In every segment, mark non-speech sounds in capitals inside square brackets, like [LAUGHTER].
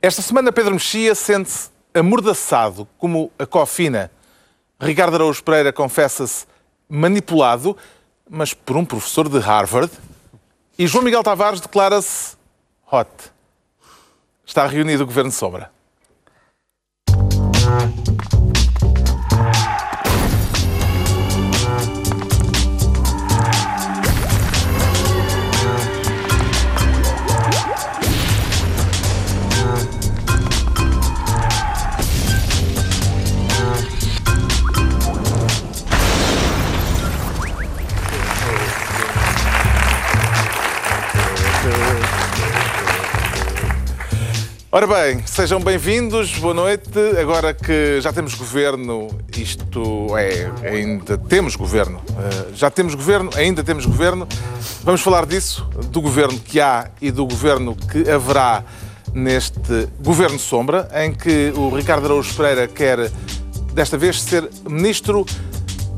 Esta semana Pedro Mexia sente-se amordaçado como a cofina. Ricardo Araújo Pereira confessa-se manipulado, mas por um professor de Harvard. E João Miguel Tavares declara-se hot. Está reunido o Governo Sombra. Ora bem, sejam bem-vindos, boa noite. Agora que já temos governo, isto é, ainda temos governo, eh, já temos governo, ainda temos governo, vamos falar disso, do governo que há e do governo que haverá neste governo sombra, em que o Ricardo Araújo Pereira quer, desta vez, ser ministro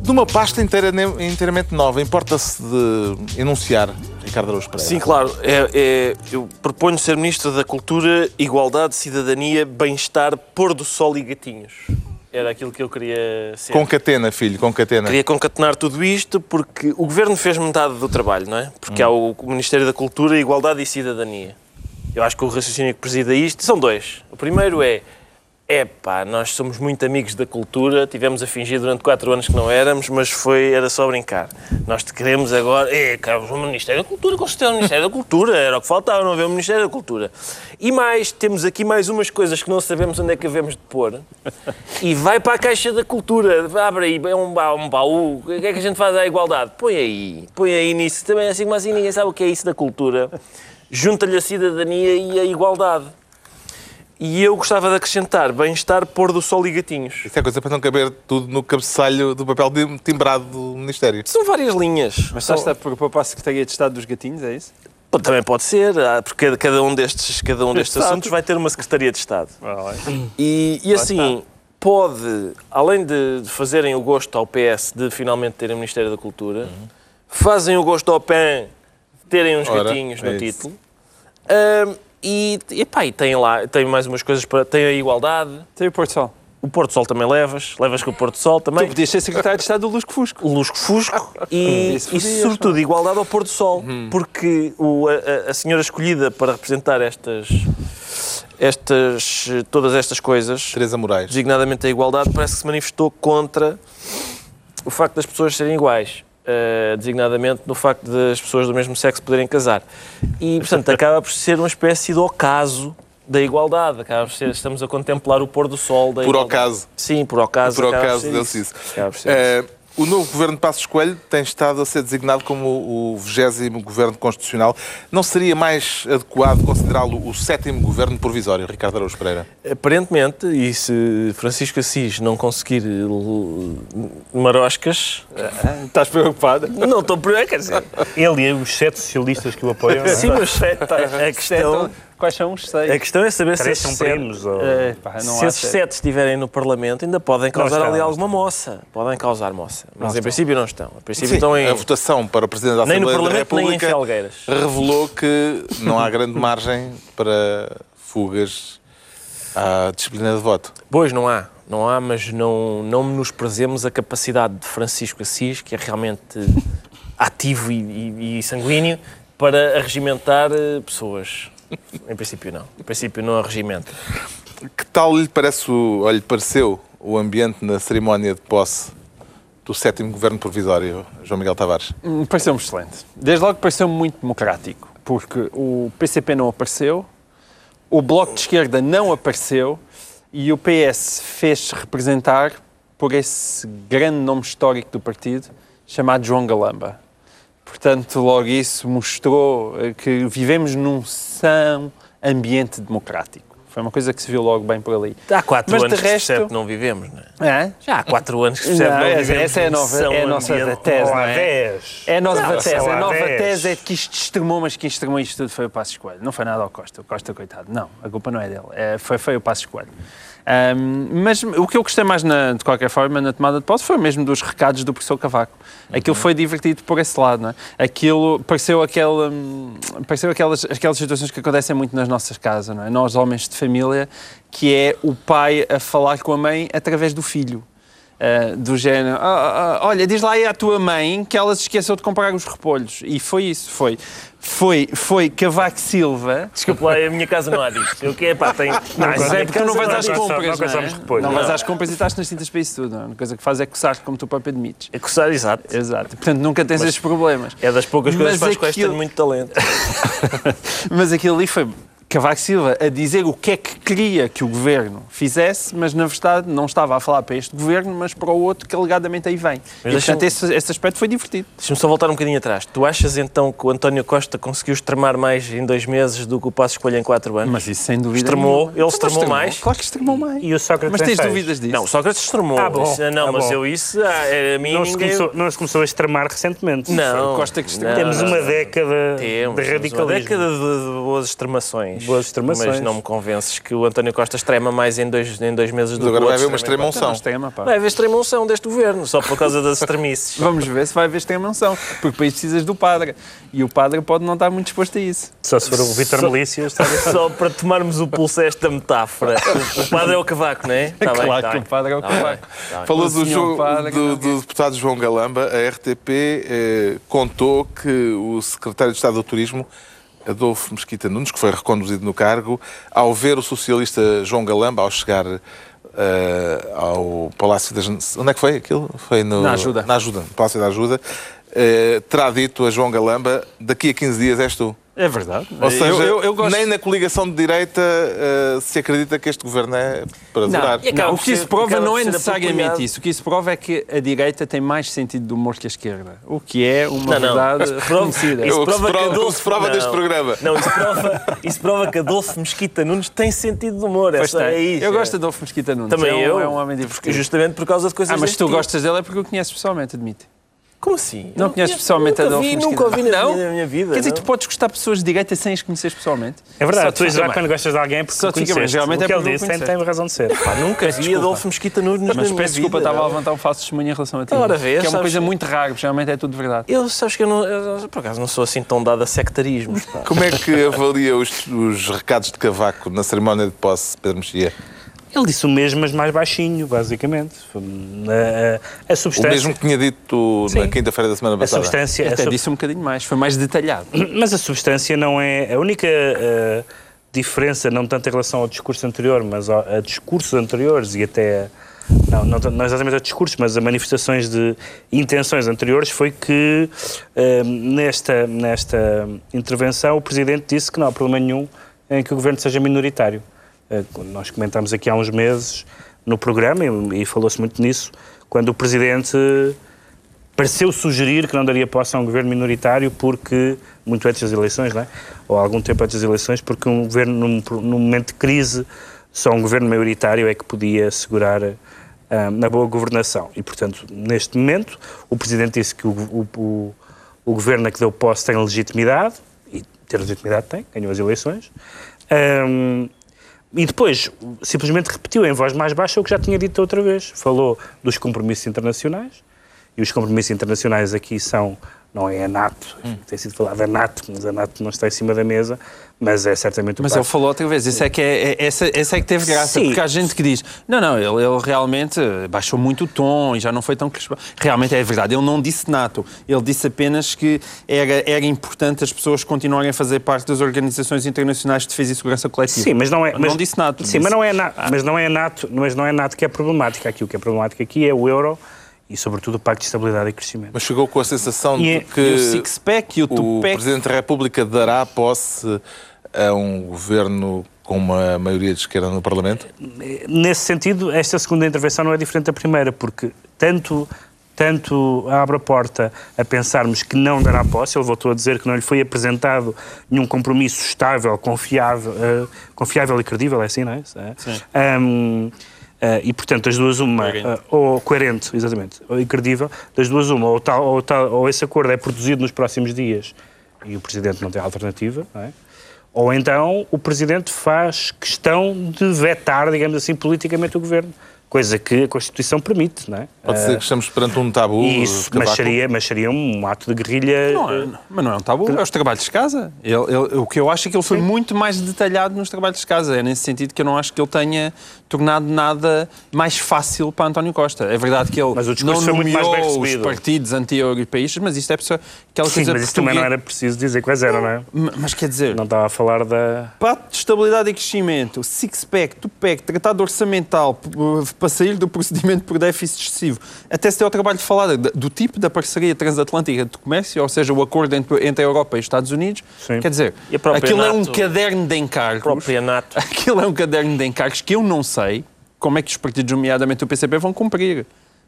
de uma pasta inteira, inteiramente nova. Importa-se de enunciar Ricardo Araújo Pereira. Sim, claro. É, é, eu proponho ser Ministro da Cultura, Igualdade, Cidadania, Bem-Estar, Pôr do Sol e Gatinhos. Era aquilo que eu queria ser. Concatena, filho, concatena. Queria concatenar tudo isto porque o Governo fez metade do trabalho, não é? Porque hum. há o Ministério da Cultura, Igualdade e Cidadania. Eu acho que o raciocínio que presida isto são dois. O primeiro é é pá, nós somos muito amigos da cultura, tivemos a fingir durante quatro anos que não éramos, mas foi, era só brincar. Nós te queremos agora, é, Carlos, o Ministério da Cultura, certeza o Ministério da Cultura, era o que faltava, não haver o Ministério da Cultura. E mais, temos aqui mais umas coisas que não sabemos onde é que havemos de pôr, e vai para a Caixa da Cultura, abre aí, é um um baú, o que é que a gente faz à igualdade? Põe aí, põe aí nisso, também assim, mas assim ninguém sabe o que é isso da cultura. Junta-lhe a cidadania e a igualdade. E eu gostava de acrescentar bem-estar, pôr do sol e gatinhos. Isso é coisa para não caber tudo no cabeçalho do papel timbrado do Ministério. São várias linhas. Mas a preocupar para a Secretaria de Estado dos Gatinhos, é isso? Também pode ser, ah, porque cada um destes, cada um destes assuntos vai ter uma Secretaria de Estado. E, e assim, pode, além de fazerem o gosto ao PS de finalmente terem o Ministério da Cultura, uhum. fazem o gosto ao PAN de terem uns Ora, gatinhos no é título. E, e, pá, e tem lá, tem mais umas coisas para. Tem a igualdade. Tem o Porto Sol. O Porto Sol também levas, levas com o Porto Sol também. Tu podias ser secretário de Estado do Lusco Fusco. O Lusco Fusco [LAUGHS] e, e sobretudo, igualdade ao Porto Sol. Hum. Porque o, a, a, senhora escolhida para representar estas, estas, todas estas coisas, Teresa Moraes, designadamente a igualdade, parece que se manifestou contra o facto das pessoas serem iguais. Uh, designadamente no facto de as pessoas do mesmo sexo poderem casar. E, portanto, acaba por ser uma espécie de ocaso da igualdade. Acaba por ser, estamos a contemplar o pôr do sol da por igualdade. Por ocaso. Sim, por ocaso. Por ocaso deu-se isso. isso. O novo governo de Passos Coelho tem estado a ser designado como o 20 governo constitucional. Não seria mais adequado considerá-lo o sétimo governo provisório, Ricardo Araújo Pereira? Aparentemente, e se Francisco Assis não conseguir maroscas... Estás preocupado? Não estou preocupado, quer dizer... Ele e os sete socialistas que o apoiam. Sim, mas a questão... Quais são os seis? A questão é saber se, são primos, ou... é, pá, se esses sete estiverem no Parlamento, ainda podem causar ali alguma moça. Podem causar moça. Mas não em princípio não estão. Em princípio Sim, estão em... A votação para o Presidente da Assembleia da República revelou que não há grande margem para fugas à disciplina de voto. Pois, não há. Não há, mas não, não menosprezemos a capacidade de Francisco Assis, que é realmente [LAUGHS] ativo e, e, e sanguíneo, para arregimentar eh, pessoas. Em princípio não. Em princípio não há regimento. Que tal lhe, parece ou lhe pareceu o ambiente na cerimónia de posse do sétimo governo provisório, João Miguel Tavares? Hum, pareceu-me excelente. Desde logo pareceu-me muito democrático, porque o PCP não apareceu, o Bloco de Esquerda não apareceu e o PS fez-se representar por esse grande nome histórico do partido chamado João Galamba. Portanto, logo isso mostrou eh, que vivemos num são ambiente democrático. Foi uma coisa que se viu logo bem por ali. Há quatro Mas anos resto... que se não vivemos, não é? é? Já há quatro anos que se percebe não, não vivemos. Essa é a, nova, é a nossa ambiente... tese, não é? É a nova não, tese. A nova tese é que isto extremou, mas quem extremou isto tudo foi o Passo Escolho. Não foi nada ao Costa. O Costa, coitado. Não, a culpa não é dele. É, foi, foi o Passo Escolho. Um, mas o que eu gostei mais, na, de qualquer forma, na tomada de posse foi mesmo dos recados do professor Cavaco. Aquilo uhum. foi divertido por esse lado, não é? Aquilo pareceu, aquele, um, pareceu aquelas, aquelas situações que acontecem muito nas nossas casas, não é? Nós, homens de família, que é o pai a falar com a mãe através do filho. Uh, do género, "Ah, ah, ah, olha, diz lá aí à tua mãe que ela se esqueceu de comprar os repolhos. E foi isso, foi. Foi, foi Cavaco Silva. Desculpa lá, a minha casa não há. Eu que é, pá, tem... Não, mas é porque tu não vais às compras. não Não, é? repolho, não não. vais às compras e estás nas tintas para isso tudo. não é? A coisa que faz é coçar como tu próprio admites. É coçar, exato. Exato. Portanto, nunca tens estes problemas. É das poucas coisas Mas para as quais tenho muito talento. Mas aquilo ali foi Cavaco Silva a dizer o que é que queria que o governo fizesse, mas na verdade não estava a falar para este governo, mas para o outro que alegadamente aí vem. Mas e portanto esse, esse aspecto foi divertido. Deixa-me só voltar um bocadinho atrás. Tu achas então que o António Costa conseguiu extremar mais em dois meses do que o Passo Escolha em quatro anos? Mas isso sem dúvida. Extremou? nenhuma. Ele Mas extremou mais? Claro que extremou mais. E o Sócrates Mas tens seis? dúvidas disso? Não, o Sócrates extremou. Ah, bom. Não, Ah, mas bom. eu isso, ah, a mim Não se, ninguém... começou, não se começou a extremar recentemente. Não, Costa que extremou. Temos não, uma não. década Temos, de temos uma radicalismo. década de, de boas extremações. Boas extremações. Mas não me convences que o António Costa extrema mais em dois, em dois meses do Mas agora que o vai haver uma extrema em extrema quatro. unção. Extrema, pá. Vai haver extrema unção deste governo, só por causa das extremices. [LAUGHS] Vamos ver se vai haver extrema unção. Porque para isso precisas do padre. E o padre pode não estar muito disposto a isso. Só se for o Vitor Só- Melícias. está a ver? Só para tomarmos o pulso a esta metáfora. O, o padre é o cavaco, não é? [LAUGHS] Tá bem, claro tá que bem. o padre é o Tá cavaco. bem, tá bem. Falou O do, padre, do, é? do deputado João Galamba. A RTP eh, contou que o secretário de Estado do Turismo, Adolfo Mesquita Nunes, que foi reconduzido no cargo, ao ver o socialista João Galamba, ao chegar eh, ao Palácio das... Onde é que foi aquilo? Foi no, Na Ajuda. Na Ajuda, no Palácio da Ajuda. eh, terá dito a João Galamba, daqui a 15 dias és tu. É verdade. Ou seja, eu, eu, eu gosto... nem na coligação de direita eh, se acredita que este governo é para durar. E acaba Não, o que isso prova não é necessariamente isso. O que isso prova é que a direita tem mais sentido de humor que a esquerda. O que é uma Não, não. verdade Isso prova- reconhecida. É o que se prova- Adolfo- prova não. deste programa. Não, isso prova, isso prova que Adolfo Mesquita Nunes tem sentido de humor. Pois Essa, é isso. eu é. gosto de Adolfo Mesquita Nunes. Também é um, eu. É um homem divertido. Justamente por causa de coisas Ah, mas tu tipo. gostas dele é porque o conheces pessoalmente, admite. Como assim? Não Eu conheces pessoalmente nunca Adolfo vi, Mesquita Nunca ouvi na, Não? minha, na minha vida. Quer dizer, não. tu podes gostar de pessoas de direita sem as conheces pessoalmente. É verdade, tu já quando gostas de alguém é porque Só conheceste. geralmente o é que ele porque não disse tem, razão de ser. Pá, nunca vi Adolfo Mesquita Nunes na Mas peço desculpa, vida, estava a não. levantar um falso testemunho em relação a ti. Ora, vês, que é uma coisa que- muito rara, porque geralmente é tudo verdade. Eu, sabes que eu, não, eu, por acaso, não sou assim tão dado a sectarismos. Como é que avalia os, os recados de Cavaco na cerimónia de posse, Pedro Mexia? Ele disse o mesmo, mas mais baixinho, basicamente. A, a, a O substância. mesmo que tinha dito na Sim. quinta-feira da semana a passada. substância. a Até sub- disse um bocadinho mais, foi mais detalhado. [CLEARS THROAT] Mas a substância não é. A única eh, diferença, não tanto em relação ao discurso anterior, mas ao- a discursos anteriores e até. Não, não, não exatamente a discursos, mas a manifestações de intenções anteriores foi que eh, nesta, nesta intervenção o Presidente disse que não há problema nenhum em que o Governo seja minoritário. Eh, nós comentámos aqui há uns meses no programa e, falou-se muito nisso, quando o Presidente pareceu sugerir que não daria posse a um governo minoritário porque, muito antes das eleições, não é? ou algum tempo antes das eleições, porque um governo, num, num momento de crise, só um governo maioritário é que podia assegurar ah, a boa governação. E, portanto, neste momento, o Presidente disse que o, o, o, governo a que deu posse tem legitimidade, e ter legitimidade tem, ganhou as eleições, Ahm, e depois, simplesmente repetiu em voz mais baixa o que já tinha dito outra vez. Falou dos compromissos internacionais, e os compromissos internacionais aqui são, não é a NATO, tem sido falado a NATO, mas a NATO não está em cima da mesa, mas é certamente o Mas ele falou outra vez, esse é que é, é- essa, essa é que teve graça, Sim. porque há gente que diz, não, não, ele, ele realmente baixou muito o tom e já não foi tão. Realmente é verdade, ele não disse NATO, ele disse apenas que era, era importante as pessoas continuarem a fazer parte das organizações internacionais de defesa e segurança coletiva. Sim, mas não é. Mas não disse NATO. Sim, disse- mas não é mas não é NATO, mas não é NATO que é problemática aqui. O que é problemático aqui é o euro e, sobretudo, o Pacto de Estabilidade e Crescimento. Mas chegou com a sensação E- de que E o e o o. Presidente da República dará posse a um governo com uma maioria de esquerda no Parlamento? Nesse sentido, esta segunda intervenção não é diferente da primeira, porque tanto, tanto abre a porta a pensarmos que não dará posse, ele voltou a dizer que não lhe foi apresentado nenhum compromisso estável, confiável, eh, confiável e credível, é assim, não é? Sim. E, portanto, das duas uma, Coerente. eh, ou coerente, exatamente, ou incredível, das duas uma, ou, tal, ou, tal, ou esse acordo é produzido nos próximos dias e o Presidente não tem alternativa, não é? Ou então o Presidente faz questão de vetar, digamos assim, politicamente o Governo. Coisa que a Constituição permite, não é? Pode ser que estamos perante um tabu. Isso, mas seria, mas seria um ato de guerrilha. Não é, mas não é um tabu, é os trabalhos de casa. Ele- ele- o que eu acho é que ele foi muito mais detalhado nos trabalhos de casa. É nesse sentido que eu não acho que ele tenha tornado nada mais fácil para António Costa. É verdade que ele Mas o discurso não foi muito mais bem nomeou os recebido. partidos anti-europeístas, mas isto é pessoa- aquela Sim, coisa mas isso também não era preciso dizer quais eram, não é? Ma- Mas quer dizer, Não estava a falar da. Pacto de Estabilidade e Crescimento, Six-Pack, Two-Pack, Tratado Orçamental, para sair do procedimento por déficit excessivo, até se deu ao trabalho de falar do tipo da parceria transatlântica de comércio, ou seja, o acordo entre, entre a Europa e os Estados Unidos. Sim. Quer dizer, aquilo é um NATO? caderno de encargos. própria NATO. [LAUGHS] Aquilo é um caderno de encargos que eu não sei como é que os partidos, nomeadamente o PCP, vão cumprir.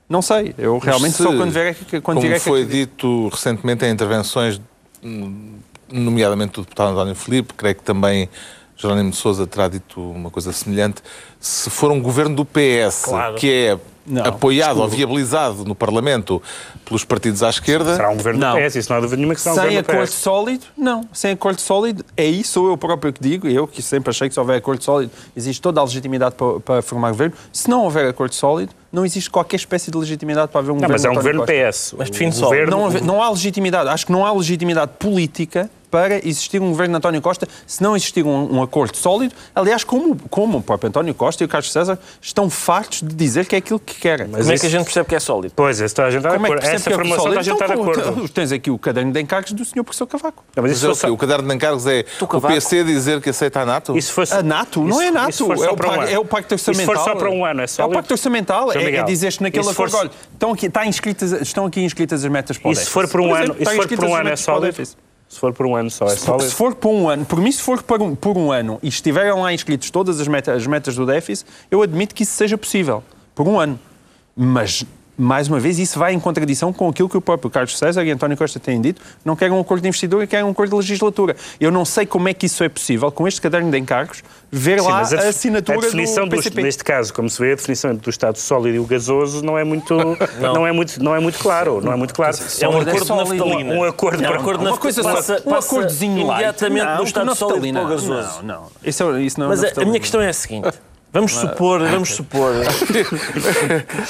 Não sei. Eu realmente se, só quando vier é que quando Como vier é que foi acredito. dito recentemente em intervenções, hum, nomeadamente do deputado António Filipe, creio que também Jerónimo de Sousa terá dito uma coisa semelhante, se for um governo do PS, Claro. que é Não, apoiado ou viabilizado no Parlamento pelos partidos à esquerda, Será um governo Não. do PS, isso não há dúvida nenhuma que será um Sem governo do acordo PS. sólido, não. Sem acordo sólido, é isso, sou eu próprio que digo, eu que sempre achei que se houver acordo sólido, existe toda a legitimidade para, para formar governo. Se não houver acordo sólido, não existe qualquer espécie de legitimidade para haver um Não, governo mas é um governo Costa. PS. Mas define só. governo- Não, não há legitimidade, acho que não há legitimidade política para existir um governo de António Costa se não existir um, um acordo sólido. Aliás, como, como o próprio António Costa e o Carlos César estão fartos de dizer que é aquilo que querem. Mas Como é isso- que a gente percebe que é sólido? Pois, essa está a gente de Como é que acordo. percebe Essa que é formação está a sólido? gente está de Então, acordo. tu- Tens aqui o caderno de encargos do Sr. Professor Cavaco. Não, mas mas isso é o quê? só- O caderno de encargos é o. PC dizer que aceita a NATO? Isso fosse- A NATO? não isso- é NATO. isso só é, o para um pacto, ano. é o pacto Isso for orçamental. só para um ano, é É o pacto orçamental. É, é Miguel, dizer naquele isso for- acordo, olha, estão aqui, está inscritas, estão aqui inscritas as metas para o E se déficit. for por um exemplo, ano, e se estão for por um ano é sólido? Se for por um ano só é sólido? Se for por um ano, por mim, se for por um, por um ano e estiverem lá inscritos todas as metas, as metas do déficit, eu admito que isso seja possível. Por um ano. Mas, mais uma vez, isso vai em contradição com aquilo que o próprio Carlos César e António Costa têm dito. Não querem um acordo de investidura, querem um acordo de legislatura. Eu não sei como é que isso é possível, com este caderno de encargos, ver Sim, lá a, def- assinatura a definição do do- PCP. neste caso, como se vê, a definição do Estado sólido e o gasoso não é muito, [LAUGHS] não. é muito, não é muito claro, não é muito claro. É um Sólido é acordo de naftalina. Um acordo É um para- acordo de Uma coisa só, passa- um passa acordozinho light. imediatamente Não, do Estado sólido para o naftalina. gasoso. Não, não. Isso, é- isso não é Mas a, a minha questão é a seguinte. Vamos supor, vamos supor.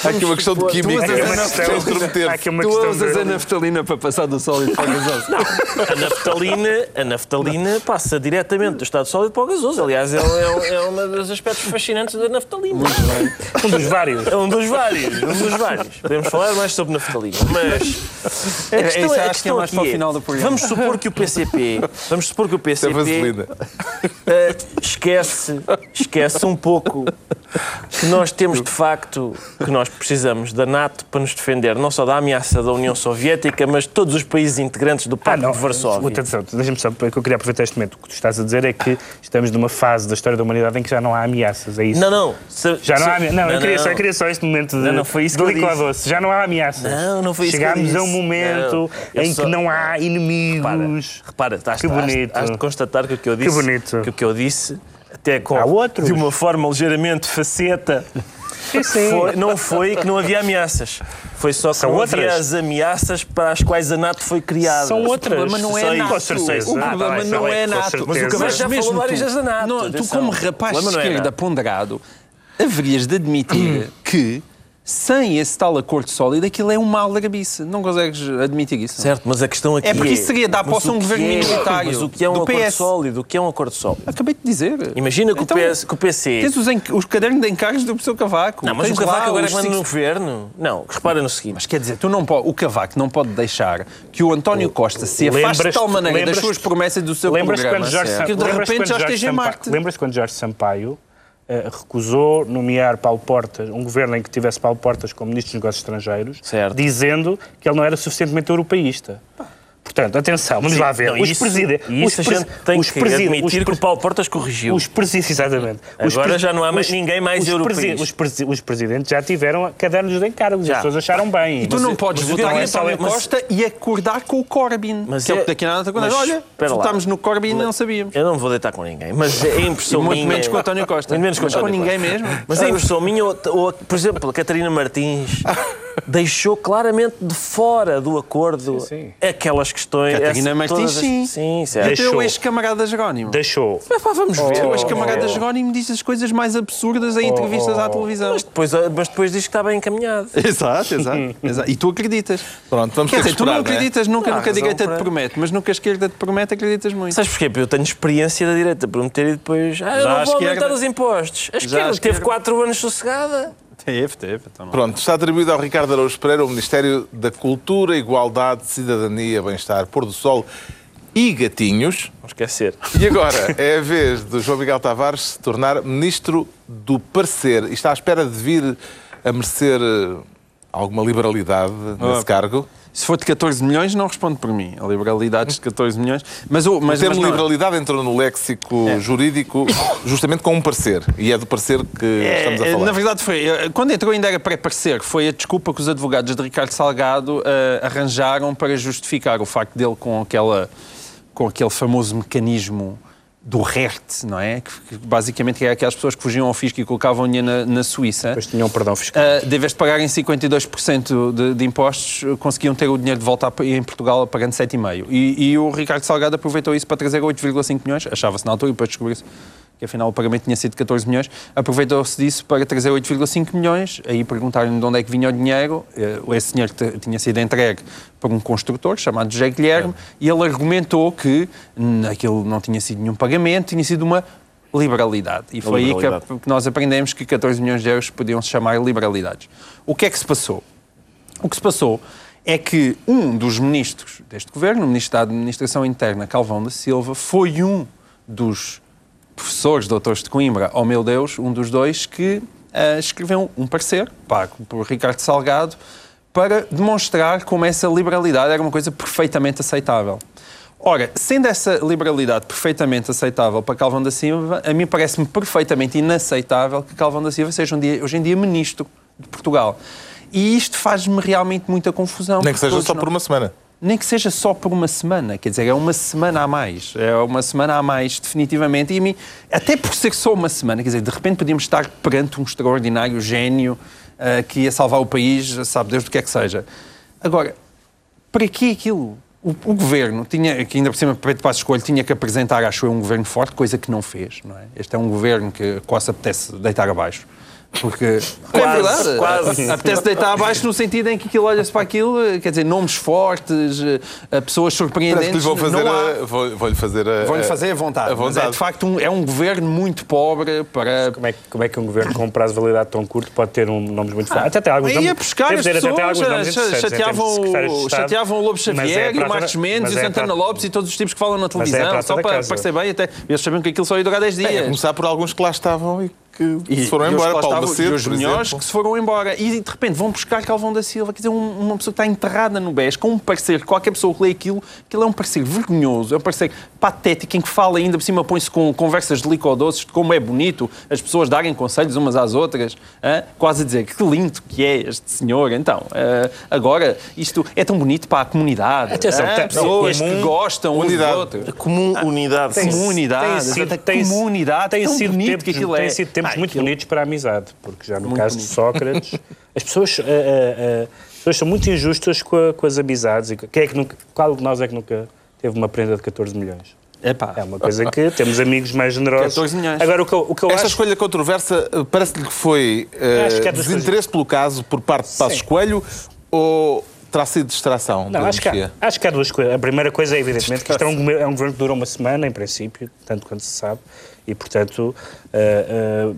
Há [LAUGHS] aqui uma questão de química. Aqui é uma questão- Tu questão usas a naftalina para passar do sólido para o gasoso. A naftalina, a naftalina passa diretamente do estado sólido para o gasoso. Aliás, é, é, é um dos aspectos fascinantes da naftalina. um dos vários. É um dos vários, um dos vários. Podemos falar mais sobre naftalina. Mas a É, questão, isso é- a acho que é questão mais aqui para o é, final do programa. Vamos supor que o PCP, vamos supor que o É PCP vaselina. eh, esquece, esquece um pouco que nós temos de facto que nós precisamos da NATO para nos defender não só da ameaça da União Soviética, mas de todos os países integrantes do Ah, Pacto não. de Varsóvia. Atenção, deixa-me só, porque eu queria aproveitar este momento. O que tu estás a dizer é que estamos numa fase da história da humanidade em que já não há ameaças, é isso? Não, não. se- Já não há se- ameaças. Não, eu queria, só, eu queria só este momento de, Não, não foi isso que eu disse. doce. Já não há ameaças. Não, não foi isso que eu Chegámos a um disse. momento Não, em só- que não há Repara, inimigos. repara estás, Que bonito. has de constatar que o que eu disse, bonito. que o que eu disse até com, de uma forma ligeiramente faceta, foi- não foi que não havia ameaças. Foi só que São não outras. havia as ameaças para as quais a NATO foi criada. São outras. problema não é NATO. Com certeza. O Ah, problema tá bem, não tá é NATO. Mas o que Mas já mesmo falou várias vezes da NATO, Não, tu, como rapaz O de é esquerda NATO. ponderado, haverias de admitir [CLEARS THROAT] que, sem esse tal acordo sólido, aquilo é um mal aldrabice. Não consegues admitir isso? Certo, mas a questão aqui É porque isso seria dar mas posse a um o que governo é- minoritário Mas o que é um do acordo PS. sólido? O que é um acordo sólido? Acabei de dizer. Imagina que, Então, o, PS, que o PC... Tens os, enc- os cadernos de encargos do professor Cavaco. Não, mas Tens o Cavaco lá agora é manda no governo. Não, repara no seguinte. Mas quer dizer, tu não pode, o Cavaco não pode deixar que o António Costa se afaste de tal maneira das suas promessas do seu programa que de repente já esteja em Marte. Lembras-te quando Jorge Sampaio recusou nomear Paulo Portas, um governo em que tivesse Paulo Portas como ministro dos Negócios Estrangeiros, Certo. dizendo que ele não era suficientemente europeísta. Portanto, atenção, vamos lá ver. Não, os isso, presidentes. os tem os que preside- admitir os que o Paulo Portas corrigiu. Os presidentes, exatamente. Os Agora já não há mais ninguém mais os europeísta. presi- Os, presi- os presidentes já tiveram cadernos de encargos Já. as pessoas acharam bem. E tu não podes mas o que votar em António mas- Costa e acordar com o Corbyn. Mas que é o é- que daqui a nada está mas Olha, votámos no Corbyn e não sabíamos. Eu não vou deitar com ninguém, mas é impressão muito minha... menos com o António Costa. Muito menos com, Mas com António ninguém mesmo. Mas é impressão minha, ou, por exemplo, a Catarina Martins [LAUGHS] deixou claramente de fora do acordo Sim, questões. Catarina essa- Martins, todas as- sim. Sim, certo. Até o Deixou. ex-camarada Jerónimo. Deixou. Mas pá, vamos ver. O ex-camarada Jerónimo diz as coisas mais absurdas em entrevistas à televisão. Mas depois, mas depois diz que está bem encaminhado. [LAUGHS] Exato, exato, exato. E tu acreditas. Pronto, vamos Quer dizer, tu não é? acreditas nunca Não, no que a direita te para- promete, mas que a esquerda te promete acreditas muito. Sabes porquê? Porque eu tenho experiência da direita prometer e depois. Ah, eu Já não vou aumentar esquerda- os impostos. A à esquerda teve esquerda- 4 anos sossegada. [LAUGHS] Teve, teve. Então. Pronto, está atribuído ao Ricardo Araújo Pereira o Ministério da Cultura, Igualdade, Cidadania, Bem-Estar, Pôr do Sol e Gatinhos. Não esquecer. E agora é a vez do João Miguel Tavares se tornar Ministro do Parecer. E está à espera de vir a merecer eh, alguma liberalidade nesse Ah, cargo. Se for de 14 milhões, não responde por mim. A liberalidade de 14 milhões. Mas o, O mas, termo mas liberalidade entrou no léxico jurídico justamente com um parecer. E é do parecer que estamos a É, falar. Na verdade, foi. eh, Quando entrou ainda era pré-parecer. Foi a desculpa que os advogados de Ricardo Salgado eh, arranjaram para justificar o facto dele com, aquela, com aquele famoso mecanismo do RERT, não é? Que, que basicamente é aquelas pessoas que fugiam ao fisco e colocavam dinheiro na, na Suíça. Depois tinham um perdão fiscal. Uh, de vez de pagarem 52% de, de impostos, conseguiam ter o dinheiro de volta em Portugal pagando 7,5%. E, e o Ricardo Salgado aproveitou isso para trazer 8,5 milhões, achava-se na altura, e depois descobriu-se que afinal o pagamento tinha sido 14 milhões, aproveitou-se disso para trazer 8,5 milhões, aí perguntaram-lhe de onde é que vinha o dinheiro, Uh, esse dinheiro tinha sido entregue por um construtor chamado José Guilherme, e ele argumentou que aquilo não tinha sido nenhum pagamento, tinha sido uma liberalidade. E foi aí que, liberalidade. nós aprendemos que 14 milhões de euros podiam se chamar liberalidades. O que é que se passou? O que se passou é que um dos ministros deste governo, o ministro da Administração Interna, Calvão da Silva, foi um dos professores, doutores de Coimbra, oh meu Deus, um dos dois que ah, escreveu um parecer, pago por Ricardo Salgado, para demonstrar como essa liberalidade era uma coisa perfeitamente aceitável. Ora, sendo essa liberalidade perfeitamente aceitável para Calvão da Silva, a mim parece-me perfeitamente inaceitável que Calvão da Silva seja um dia, hoje em dia ministro de Portugal. E isto faz-me realmente muita confusão. Nem que seja só nós- por uma semana. nem que seja só por uma semana, quer dizer, é uma semana a mais, é uma semana a mais, definitivamente, e a mim, até por ser só uma semana, quer dizer, de repente podíamos estar perante um extraordinário gênio ah, que ia salvar o país, sabe Deus do que é que seja. Agora, para que aquilo? O, o governo tinha, que ainda por cima, Pedro Passos Coelho tinha que apresentar, acho eu, um governo forte, coisa que não fez, não é? Este é um governo que quase apetece deitar abaixo. Porque é Quase, verdade, quase. [LAUGHS] apetece deitar abaixo no sentido em que aquilo olha-se para aquilo, quer dizer, nomes fortes, eh, pessoas Parece que surpreendentes. lhe vão fazer a, vou- vou-lhe fazer a, Vão-lhe fazer a vontade. a Mas é vontade. de facto um, é um governo muito pobre para. Como é, que- como é que um governo com um prazo de validade tão curto pode ter um, nomes muito fortes? Até alguns Ia nomes- as dizer, até pessoas, alguns nomes cha- interessantes, em termos de chateavam, chateavam o Lobo é Xavier, e o Marcos Mendes, e o é a Santana Lopes e todos os tipos que falam na é televisão, só para parecer bem, até eles sabiam que aquilo só ia durar 10 É, a dias. começar por alguns que lá estavam e que E- se foram e embora. que Paulo Macedo, e os melhores exemplo. que se foram embora. E de repente vão buscar Calvão da Silva, quer dizer, um- uma pessoa que está enterrada no BES, com um parecer, qualquer pessoa que lê aquilo, aquilo é um parecer vergonhoso, é um parecer patético, em que fala ainda por cima, põe-se com conversas de licodoces de como é bonito as pessoas darem conselhos umas às outras, hã? quase a dizer que lindo que é este senhor. Então, agora, isto é tão bonito para a comunidade. Atenção, tem- pessoas comum, que gostam uns dos unidade. outros. Comum unidade. Tem- sim. Comunidade, exato, comunidade, tem sido bonito tempos, que aquilo tem é. sido tempos Ah, muito aquilo- bonitos para a amizade, porque já no Muito caso bonito. de Sócrates, [LAUGHS] as pessoas, ah, ah, as pessoas são muito injustas com, a- com as amizades. E quem é que nunca, qual de nós é que nunca teve uma prenda de 14 milhões? Epá. É uma coisa que temos amigos mais generosos. 14 milhões. Agora, o que eu, o que eu Esta acho... escolha controversa eh, parece-lhe que foi Acho que é desinteresse pelo caso por parte de Passos. Coelho ou terá sido distração? Não, da acho que, há, acho que há duas coisas. A primeira coisa é, evidentemente, que isto é um, governo- é um governo que dura uma semana, em princípio, tanto quanto se sabe, e, portanto, ah, ah,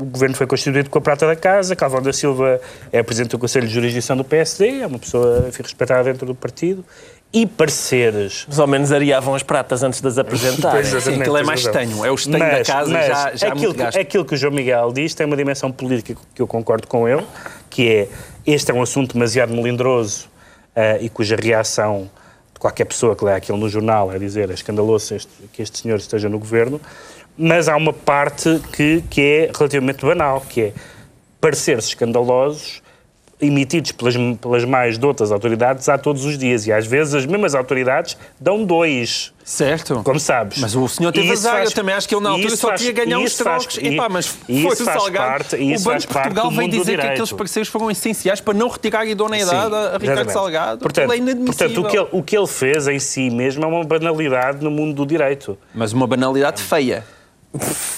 o governo foi constituído com a prata da casa, Calvão da Silva é presidente do Conselho de Jurisdição do PSD, é uma pessoa enfim, respeitada dentro do partido, e pareceres... Mas ao menos areavam as pratas antes de as apresentar. Pois, Sim, exatamente, aquilo é mais estanho, é o estanho da casa mas já, já aquilo, muito que, aquilo que o João Miguel diz tem uma dimensão política que eu concordo com ele, que é este é um assunto demasiado melindroso ah, e cuja reação de qualquer pessoa que lê aquilo no jornal é dizer é escandaloso este- que este senhor esteja no governo, mas há uma parte que, que é relativamente banal, que é parecer-se escandalosos emitidos pelas, pelas mais de outras autoridades há todos os dias. E às vezes as mesmas autoridades dão dois. Certo. Como sabes. Mas o senhor teve azar. faz- Eu também acho que ele na altura só faz- ganhar e uns isso faz- trocos. e- Epá, mas e foi o Salgado. parte- e o isso Banco faz de Portugal do dizer que aqueles parceiros foram essenciais para não retirar a idoneidade a Ricardo exatamente. Salgado. Portanto, Aquilo é inadmissível. portanto o, que ele, o que ele fez em si mesmo é uma banalidade no mundo do direito. Mas uma banalidade feia.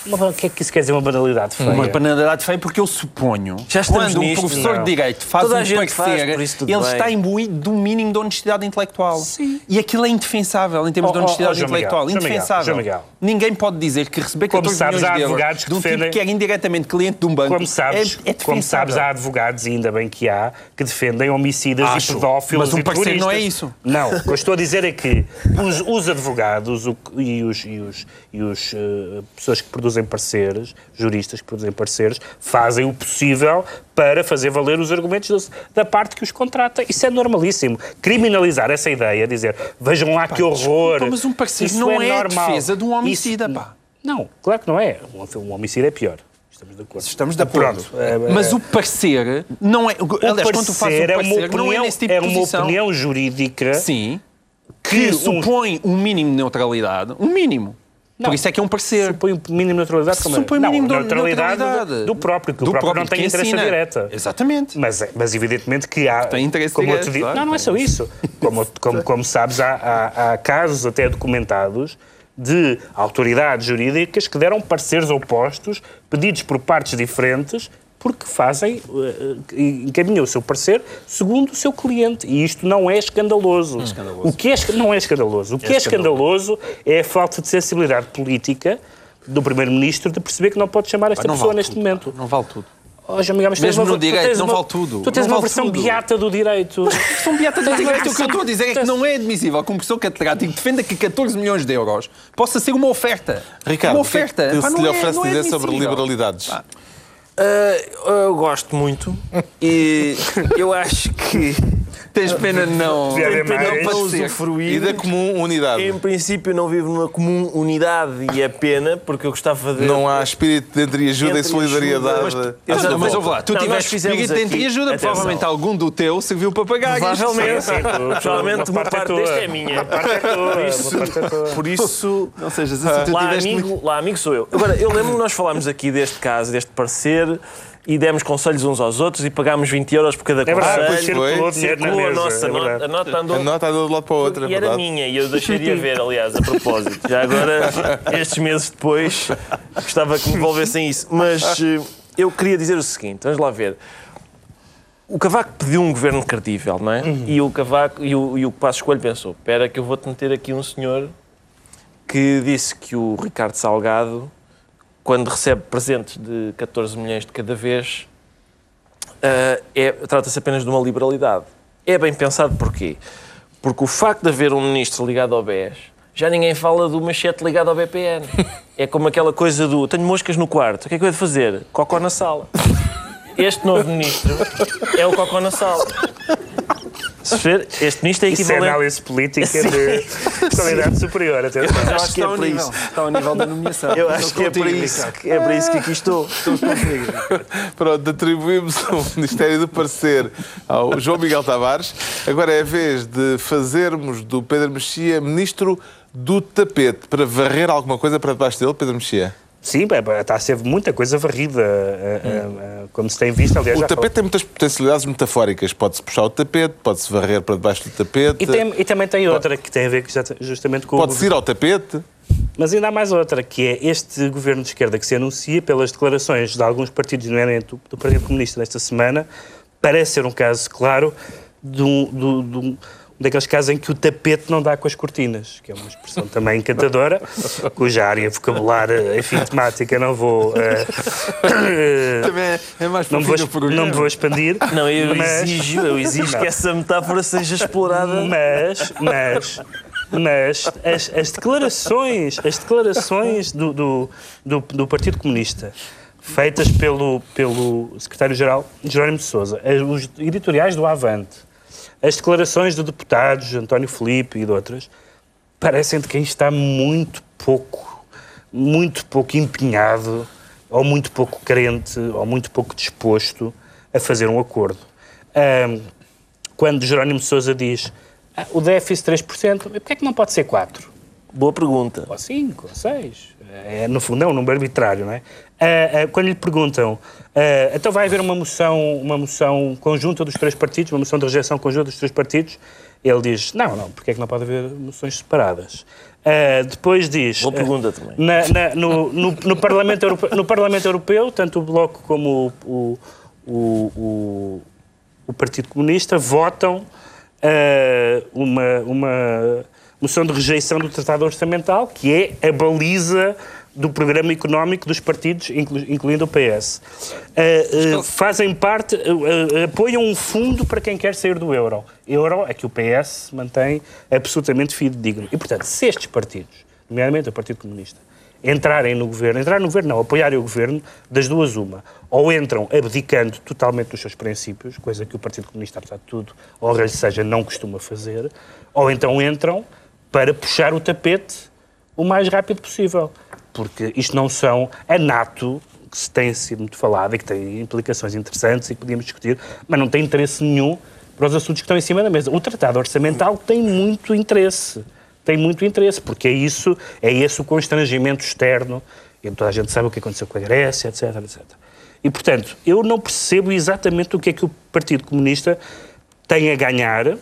Uma- O que é que isso quer dizer uma banalidade feia? Uma banalidade feia porque eu suponho Já estamos quando um nisto, professor não. de Direito faz Toda a um gente faz, parecer, ele bem. está imbuído do mínimo de honestidade intelectual. E aquilo é indefensável em termos Oh, de oh, honestidade oh, João intelectual. Miguel, Miguel, indefensável. João Miguel. Ninguém pode dizer que receber Como 14 sabes, milhões de euros de um defendem- tipo que era indiretamente cliente de um banco Como sabes, é, é como sabes, há advogados, e ainda bem que há, que defendem homicidas Acho, e pedófilos mas um e parecer não é isso. Não, o que eu estou a dizer é que os, os advogados o- e os, e os, e os eh, pessoas que produzem pareceres, juristas que produzem pareceres, fazem o possível para fazer valer os argumentos da parte que os contrata. Isso é normalíssimo. Criminalizar essa ideia, dizer vejam lá que horror. desculpa, mas um parecer isso não é a normal. defesa de um homicida, Isso- pá. Não, claro que não é. Um, homicídio é pior. Estamos de acordo. Estamos de acordo. Pronto. É, é, Mas o parecer não é. Aliás, quando tu fazes parecer é uma parecer, não é opinião, nesse tipo é de uma posição. opinião jurídica Sim. que Que um- supõe um mínimo de neutralidade. Um mínimo. Não. Por isso é que é um parecer. supõe um mínimo de neutralidade. como é? Supõe não, mínimo de neutralidade, neutralidade. do- do próprio, que o Do próprio, próprio não tem interesse ensina. direta. Exatamente. Mas, mas evidentemente que há. Tem interesse como direto, eu te digo- claro. Não, não é só isso. Como, como, como sabes, há, há- há casos até documentados de autoridades jurídicas que deram pareceres opostos, pedidos por partes diferentes, porque fazem, eh, eh, encaminham o seu parecer segundo o seu cliente. E isto não é escandaloso. O que é, não é escandaloso. O que é, escandaloso é a falta de sensibilidade política do Primeiro-Ministro de perceber que não pode chamar esta pessoa vale neste tudo, momento. Não vale tudo. Oh, Miguel, mas Mesmo tens uma- no tu direito, tens não uma- vale tudo. Tu tens Não uma vale versão tudo. beata do direito. São beatas do direito. O que eu estou a dizer é que não é admissível que um professor catedrático defenda que 14 milhões de euros possa ser uma oferta. Ricardo, uma que é que oferta. Pá, se não lhe é- oferece não é dizer sobre admissível. liberalidades? Ah, eu gosto muito e eu acho que Tens pena de não. Pena de não usufruir. E da comum unidade. Em princípio não vivo numa comum unidade e é pena porque eu gostava de... Não há espírito de entreajuda e Entre solidariedade. ajuda, Mas, Exato. mas ouve lá, tu Não, tiveste espírito entre aqui- ajuda, atenção. provavelmente algum do teu serviu para pagar. Provavelmente, Sim, provavelmente uma parte é deste é minha. Uma parte é tua, Por uma isso, parte é tua. por isso Não sejas assim, lá, amigo, lá amigo sou eu. Agora, eu lembro que nós falámos aqui deste caso, deste parecer, e demos conselhos uns aos outros e pagámos 20 euros por cada É verdade, conselho. circulou a nossa é nota, a nota andou... A nota andou de lado para o outro, é E era verdade. minha, e eu deixei de ver, aliás, a propósito. Já agora, [LAUGHS] estes meses depois, gostava que me devolvessem isso. Mas eh, eu queria dizer o seguinte: vamos lá ver. O Cavaco pediu um governo credível, não é? E o Cavaco e o, e o Passo Escolho pensou: espera, que eu vou-te meter aqui um senhor que disse que o Ricardo Salgado, quando recebe presentes de 14 milhões de cada vez, ah, é- trata-se apenas de uma liberalidade. É bem pensado porquê? Porque o facto de haver um ministro ligado ao BES, já ninguém fala do machete ligado ao BPN. É como aquela coisa do tenho moscas no quarto, o que é que eu de fazer? Cocó na sala. Este novo ministro é o cocó na sala. Este ministro é Isso é equivalente. análise política de [LAUGHS] qualidade superior. Atenção. Eu acho que é nível. isso. Está ao nível da nomeação. Eu acho que é para isso, que- é para isso que aqui estou. Pronto, atribuímos o [LAUGHS] Ministério do Parecer ao João Miguel Tavares. Agora é a vez de fazermos do Pedro Mexia ministro do tapete para varrer alguma coisa para debaixo dele, Pedro Mexia. Sim, está a ser muita coisa varrida, eh, eh, eh, como se tem visto. Aliás, O tapete tem muitas potencialidades metafóricas. Pode-se puxar o tapete, pode-se varrer para debaixo do tapete, E, tem- e também tem outra que tem a ver justamente com o pode-se ir ao tapete. Mas ainda há mais outra, que é este governo de esquerda que se anuncia pelas declarações de alguns partidos, nomeadamente do, do Partido Comunista desta semana, parece ser um caso claro de um, de um- um daqueles casos em que o tapete não dá com as cortinas, que é uma expressão também encantadora, [LAUGHS] cuja área vocabular, enfim, temática, não vou... eh, Também é- é mais não, vou, não me vou expandir. Não, eu mas- exijo, eu exijo que essa metáfora seja explorada. Mas, mas, mas as, as declarações, as declarações do, do, do, do Partido Comunista feitas pelo, pelo secretário-geral Jerónimo de Sousa, os editoriais do Avante, as declarações de deputados António Filipe e de outras, parecem de quem está muito pouco, muito pouco empenhado, ou muito pouco crente, ou muito pouco disposto a fazer um acordo. Ahm, quando Jerónimo Sousa diz "Ah, o déficit 3%, porquê é que não pode ser 4%? Boa pergunta. ou 5, ou 6. É, no fundo, é um número arbitrário, não é? Ah, ah, quando lhe perguntam, ah, então vai haver uma moção, uma moção conjunta dos três partidos, uma moção de rejeição conjunta dos três partidos, ele diz, não, não, porque é que não pode haver moções separadas? Depois diz... Boa pergunta também. na- na- no, no- no Parlamento Europeu, no Parlamento Europeu, tanto o Bloco como o, o, o, o Partido Comunista votam uma, uma moção de rejeição do Tratado Orçamental, que é a baliza do programa económico dos partidos, inclu- incluindo o PS. Eh, eh, fazem parte, eh, apoiam um fundo para quem quer sair do euro. Euro é que o PS mantém absolutamente fidedigno. E, portanto, se estes partidos, nomeadamente o Partido Comunista, entrarem no governo, entrar no governo não, apoiarem o governo, das duas uma. Ou entram abdicando totalmente dos seus princípios, coisa que o Partido Comunista, apesar de tudo, ou lhe seja, não costuma fazer, ou então entram para puxar o tapete o mais rápido possível. Porque isto não são a NATO, que se tem sido muito falado e que tem implicações interessantes e que podíamos discutir, mas não tem interesse nenhum para os assuntos que estão em cima da mesa. O Tratado Orçamental tem muito interesse. Tem muito interesse, porque é isso, é esse o constrangimento externo. E toda a gente sabe o que aconteceu com a Grécia, etc, etc. E, portanto, eu não percebo exatamente o que é que o Partido Comunista tem a ganhar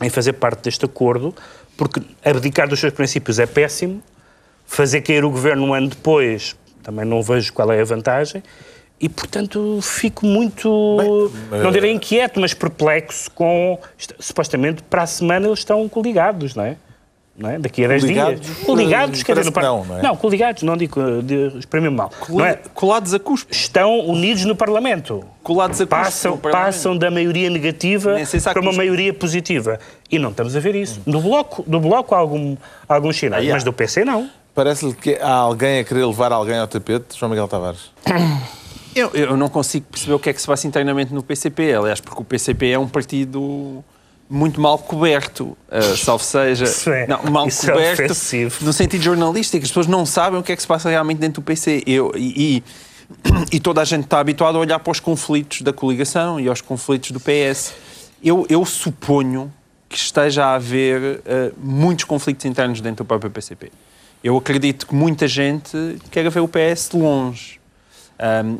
em fazer parte deste acordo, porque abdicar dos seus princípios é péssimo, fazer cair o governo um ano depois também não vejo qual é a vantagem, e portanto fico muito, não direi inquieto, mas perplexo com. Supostamente para a semana eles estão coligados, não é? Não é? Daqui a 10 Coligados, dias. Coligados, eh, quer dizer, par- não, não é? coligados, não digo, eh, de- exprimi-me mal. Não é? Colados a cuspo. Estão unidos no Parlamento Colados a cuspo. passam, passam da maioria negativa para uma maioria positiva. E não estamos a ver isso. Do Bloco, do bloco há algum, há alguns sinais, Aí há. mas do PC não. Parece-lhe que há alguém a querer levar alguém ao tapete, João Miguel Tavares. Eu, eu não consigo perceber o que é que se passa internamente no PCP, aliás, porque o PCP é um partido muito mal coberto, uh, salvo seja, Isso é- não, mal isso é coberto ofensivo. no sentido jornalístico, as pessoas não sabem o que é que se passa realmente dentro do PC. Eu, e, e, e toda a gente está habituada a olhar para os conflitos da coligação e aos conflitos do PS. Eu, eu suponho que esteja a haver uh, muitos conflitos internos dentro do próprio PCP. Eu acredito que muita gente quer ver o PS de longe.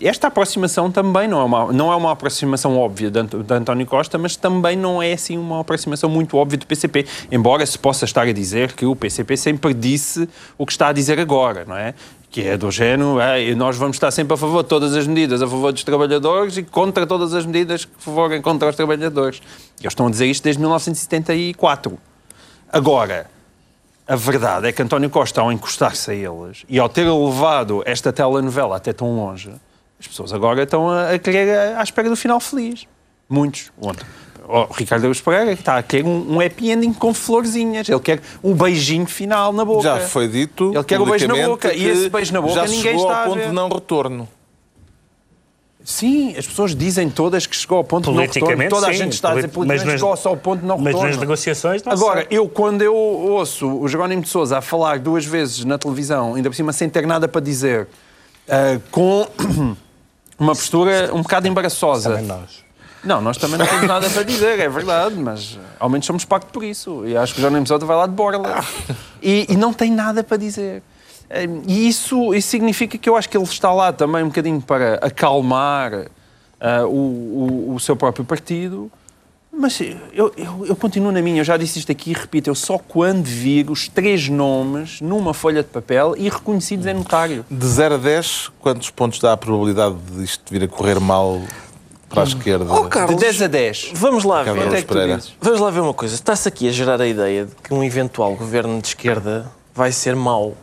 Esta aproximação também não é, uma, não é uma aproximação óbvia de, Ant- de António Costa, mas também não é assim uma aproximação muito óbvia do PCP, embora se possa estar a dizer que o PCP sempre disse o que está a dizer agora, não é? Que é do género, "Ei, nós vamos estar sempre a favor de todas as medidas a favor dos trabalhadores e contra todas as medidas que favorem contra os trabalhadores. Eles estão a dizer isto desde 1974. Agora, a verdade é que António Costa, ao encostar-se a eles e ao ter levado esta telenovela até tão longe, as pessoas agora estão a, a querer a- à espera do final feliz. Muitos. Ontem. O Ricardo Eus Pereira está a querer um, um happy ending com florzinhas. Ele quer um beijinho final na boca. Já foi dito. Ele quer o beijo na boca, e esse beijo na boca já ninguém chegou está ao a ponto ver. de não retorno. Sim, as pessoas dizem todas que chegou ao ponto de não retorno. Toda a sim. gente está a dizer Polit- mas politicamente chegou ao ponto de não Mas retorno. nas negociações não Agora, sei. eu quando eu ouço o Jerónimo de Sousa a falar duas vezes na televisão, ainda por cima sem ter nada para dizer, ah, com [CLEARS THROAT] uma postura um bocado embaraçosa. Também nós. Não, nós também não temos nada para dizer, é verdade, mas ao menos somos pacto por isso. E acho que o Jerónimo de Sousa vai lá de borla. [LAUGHS] E, e não tem nada para dizer. E isso, isso significa que eu acho que ele está lá também um bocadinho para acalmar ah, o, o, o seu próprio partido. Mas eu, eu, eu continuo na minha, eu já disse isto aqui e repito, eu só quando vir os três nomes numa folha de papel e reconhecidos em notário. De 0 a 10, quantos pontos dá a probabilidade de isto vir a correr mal para a esquerda? Oh, De Carlos, 10 a 10. vamos lá Carlos ver. Quanto é? Vamos lá ver uma coisa. Está-se aqui a gerar a ideia de que um eventual governo de esquerda vai ser mau.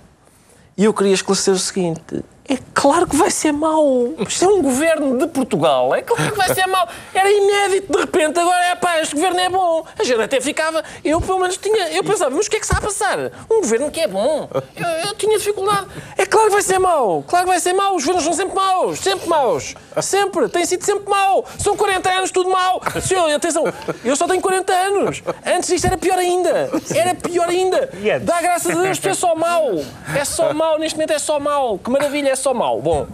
E eu queria esclarecer o seguinte. É claro que vai ser mau. Isto é um governo de Portugal. É claro que vai ser mau. Era inédito de repente. Agora é pá, este governo é bom. A gente até ficava. Eu pelo menos tinha. Eu pensava, mas o que é que está a passar? Um governo que é bom. Eu, eu tinha dificuldade. É claro que vai ser mau. Claro que vai ser mau. Os governos são sempre maus. Sempre maus. Sempre. Tem sido sempre mau. São 40 anos, tudo mau. Senhor, atenção. Eu só tenho 40 anos. Antes isto era pior ainda. Era pior ainda. Dá graças a Deus que é só mau. É só mau. Neste momento é só mau. Que maravilha, é só mau. Bom.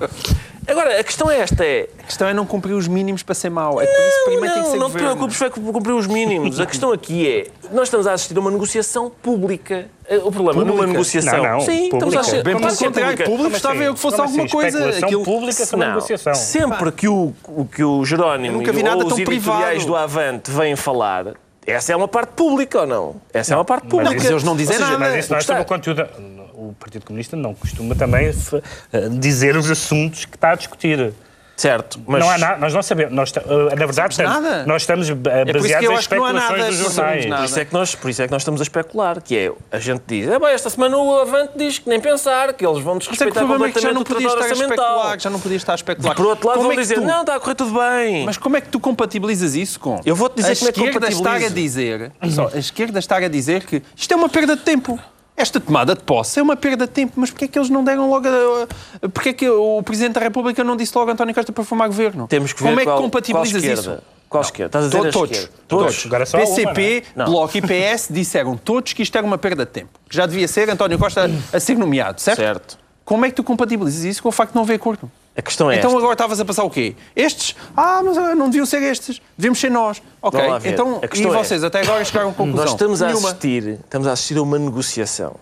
Agora, a questão é esta: é. A questão é não cumprir os mínimos para ser mau. É por isso que primeiro tem que ser não, não te governo. preocupes, vai cumprir os mínimos. A questão aqui é: nós estamos a assistir a uma negociação pública. Eh, O problema numa Pública? negociação. Não, não, Sim, estamos a pública. assistir. Bem pelo que é contrário, pública. público estava eu que fosse Como assim? alguma coisa. Aquilo... pública Não, negociação. sempre que o, que o Jerónimo Eu nunca vi nada ou os editoriais privado. do Avante vêm falar, essa é uma parte pública ou não? Essa é uma parte pública. mas eles não dizem Ou seja, nada. Mas isso não é sobre o conteúdo. O Partido Comunista não costuma também eh, dizer os assuntos que está a discutir. Certo, mas Não há nada, nós não sabemos. Nós, eh, na verdade, estamos, nada. nós estamos eh, que baseados eu em especulações dos jornais. Por isso, é que nós, por isso é que nós estamos a especular, que é, a gente diz, "Ah, bem, esta semana o Avante diz que nem pensar, que eles vão Mas é desrespeitar problema é que já completamente não o podias tratado estar a orçamental. especular, já não podias estar a especular. Por outro lado, Como vão é que dizer, tu- não, está a correr tudo bem. Mas como é que tu compatibilizas isso com? Eu vou-te dizer a como é que esquerda estar a compatibilizo. dizer, só, a esquerda estar a dizer que isto é uma perda de tempo. Esta tomada de posse é uma perda de tempo, mas porquê é que eles não deram logo a, porquê é que o Presidente da República não disse logo a António Costa para formar governo? Temos que ver Como é que qual, compatibilizas qual isso? Qual esquerda? Estás a dizer todos, esquerda? todos. Uma, PCP, não é? Não. Bloco e PS disseram todos que isto era uma perda de tempo. Que já devia ser António Costa a ser nomeado, certo? Certo. Como é que tu compatibilizas isso com o facto de não haver acordo? A questão é Então esta. agora estavas a passar o quê? Estes? Ah, mas ah, não deviam ser estes. Devemos ser nós. Ok. Vamos lá ver. Então, A e questão é- vocês até agora chegaram a conclusão? Nós estamos a, Nenhuma. assistir, estamos a assistir a uma negociação.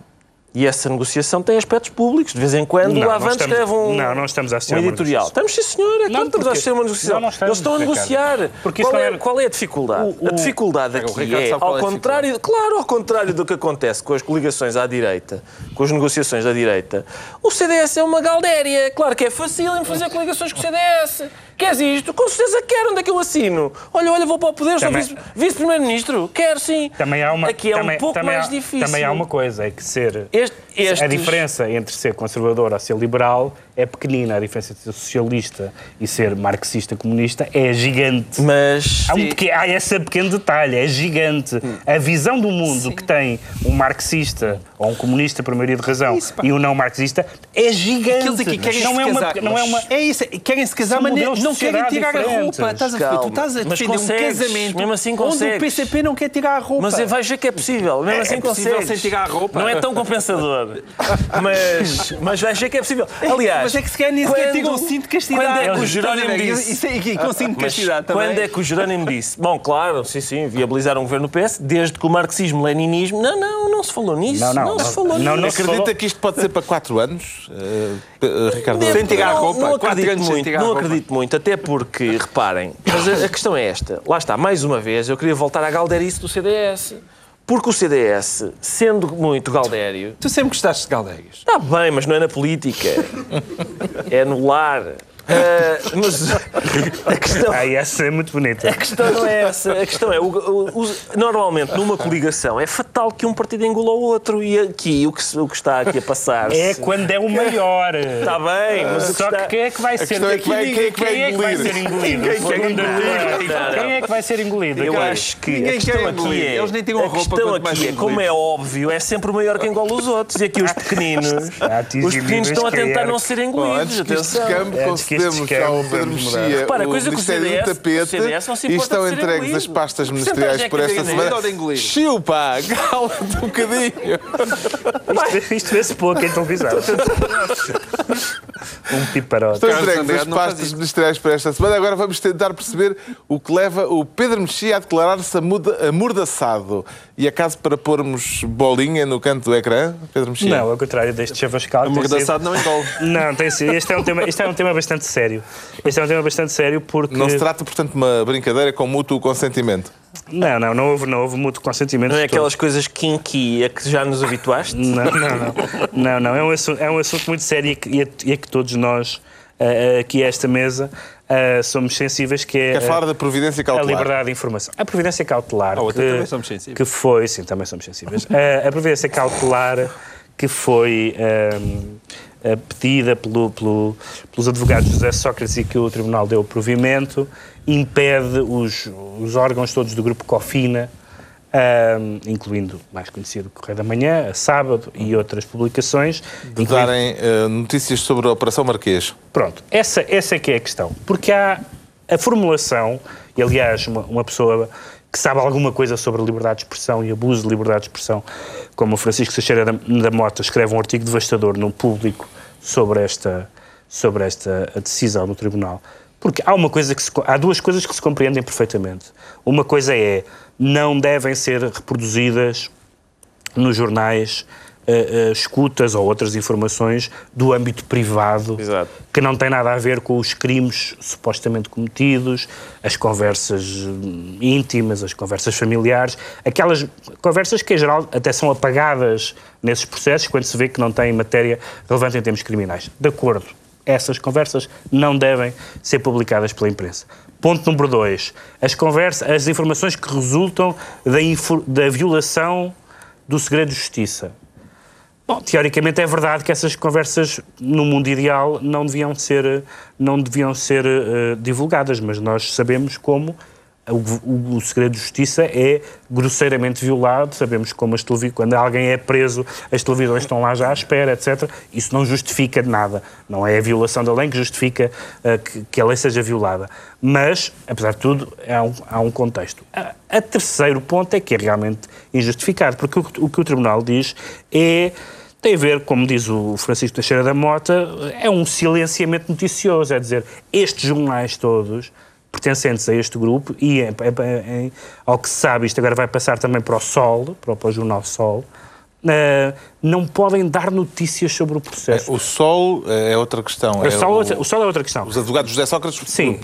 E essa negociação tem aspectos públicos. De vez em quando Não, o Avante estamos- escreve um, não, não estamos a um a uma editorial. Estamos, sim, senhor. É claro que estamos a assistir a uma negociação. Não, estamos, Eles estão a negociar. Porque qual, é, é- qual é a dificuldade? O- a o- dificuldade o aqui é, ao é a contrário, claro, ao contrário do que acontece com as coligações à direita, com as negociações da direita, o CDS é uma galdéria. Claro que é fácil em fazer coligações com o CDS. Queres isto? Com certeza quero. Onde é que eu assino? Olha, olha, vou para o poder, sou Também- vice- vice-primeiro-ministro. Quero sim. Também há uma, Aqui é também, um pouco também mais há, difícil. Também há uma coisa, é que ser... Este- estes- A diferença entre ser conservador ou ser liberal é pequenina. A diferença entre ser socialista e ser marxista-comunista é gigante. Mas. Há, um peque- há esse pequeno detalhe, é gigante. A visão do mundo que tem um marxista ou um comunista, por maioria de razão, Isso, e um não marxista é gigante. Aqueles aqui querem não se é uma, casar. não é uma, É isso, querem se casar, mas não querem tirar a diferentes. roupa. Estás a ver? Tu estás a Mas defender um casamento mesmo assim onde consegues. o PCP não quer tirar a roupa. Mas vais ver que é possível, mesmo É- assim é possível consegues. sem tirar a roupa? Não é tão compensador. [LAUGHS] mas, mas vais ver que é possível. Aliás, mas é que se nem sequer quando- tiram o cinto de castidade. Quando é que o Estás a Jerónimo disse? Isso é aqui, com cinto de castidade também. quando é que o Jerónimo disse? Bom, claro, sim, sim, viabilizar um governo PS, desde que o marxismo-leninismo. Não, não, não se falou nisso. Não, não, se não. falou Não, nisso. não se Acredita que isto pode ser para 4 anos, eh, Ricardo? Sem tirar a não- roupa, Não quatro acredito muito, não acredito muito, até porque, reparem, mas a, a questão é esta. Lá está, mais uma vez, eu queria voltar à galderice do CDS. Porque o CDS, sendo muito galdério, Tu sempre gostaste de galdeiros. está bem, mas não é na política. [LAUGHS] É no lar. Ah, mas a questão, Ah, essa é muito bonita. a questão não é essa. A questão é, o- o- o- normalmente, numa coligação, é fatal que um partido engula o outro. E aqui, o que, o que está aqui a passar É quando é o maior. Está bem, mas que Só está... que quem é que vai ser é que vai- quem é que vai quem é ser engolido? A não. Quem é que vai ser engolido? Eu acho que Ninguém a questão aqui é, Eles nem tiram a roupa, questão aqui é, como é óbvio, é sempre o maior que engole os outros. E aqui os pequeninos, A [LAUGHS] atingir os pequeninos estão a tentar é- não ser engolidos. Atenção. Campo ao Pedro. Mexia Repara, o coisa que o Ministério CDS do Tapete e estão entregues as pastas Que ministeriais é por que esta semana. Chupa, cala-te um [LAUGHS] bocadinho. Isto, isto vê-se pouco em televisão. um piparote. Estão entregues as pastas ministeriais para esta semana. Agora vamos tentar perceber o que leva o Pedro Mexia a declarar-se amordaçado. E acaso para pormos bolinha no canto do ecrã, Pedro Mexia? Não, ao contrário deste chavascal. sido- Amordaçado não engole. Não, tem sido. Este é, um tema, este é um tema bastante sério. Este é um tema bastante sério porque. Não se trata, portanto, de uma brincadeira com mútuo consentimento. Não, não, não houve, não houve mútuo consentimento. Não é de todo. aquelas coisas kinky a que já nos habituaste? Não, não, não. Não, não. É um assunto, é um assunto muito sério e que, e a, a que todos nós, ah, aqui a esta mesa, ah, somos sensíveis, que é Quer falar da providência a cautelar? liberdade de informação. A providência cautelar. A outra que, também somos sensíveis. Que foi, sim, também somos sensíveis. Ah, a providência cautelar que foi pedida pelo, pelo- pelos advogados José Sócrates e que o Tribunal deu provimento impede os, os órgãos todos do grupo Cofina ah, incluindo o mais conhecido Correio da Manhã, a Sábado e outras publicações, De incluindo- darem eh, notícias sobre a Operação Marquês. Pronto, essa, essa é que é a questão. Porque há a formulação, e aliás, uma, uma pessoa que sabe alguma coisa sobre liberdade de expressão e abuso de liberdade de expressão, como o Francisco Seixeira da, da Mota escreve um artigo devastador no público sobre esta, sobre esta decisão do Tribunal. Porque há uma coisa que se, há duas coisas que se compreendem perfeitamente. Uma coisa é não devem ser reproduzidas nos jornais uh, uh, escutas ou outras informações do âmbito privado Exato. que não tem nada a ver com os crimes supostamente cometidos, as conversas hum, íntimas, as conversas familiares, aquelas conversas que em geral até são apagadas nesses processos quando se vê que não têm matéria relevante em termos criminais. De acordo. Essas conversas não devem ser publicadas pela imprensa. Ponto número dois. As, conversas, as informações que resultam da, da violação do segredo de justiça. Bom, teoricamente é verdade que essas conversas no mundo ideal não deviam ser, não deviam ser uh, divulgadas, mas nós sabemos como o, o, segredo de justiça é grosseiramente violado. Sabemos como as televisões, quando alguém é preso, as televisões estão lá já à espera, etc. Isso não justifica nada. Não é a violação da lei que justifica uh, que, que, a lei seja violada. Mas, apesar de tudo, há um, há um contexto. A, a, terceiro ponto é que é realmente injustificado, porque o, o que o Tribunal diz é tem a ver, como diz o Francisco Teixeira da Mota, é um silenciamento noticioso, é dizer, estes jornais todos pertencentes a este grupo e, em, em, ao que se sabe, isto agora vai passar também para o Sol, para o, para o jornal Sol, Uh, não podem dar notícias sobre o processo. É, o Sol é outra questão. O, é Sol, o, o, Sol, é outra questão. Os advogados de José Sócrates Sim,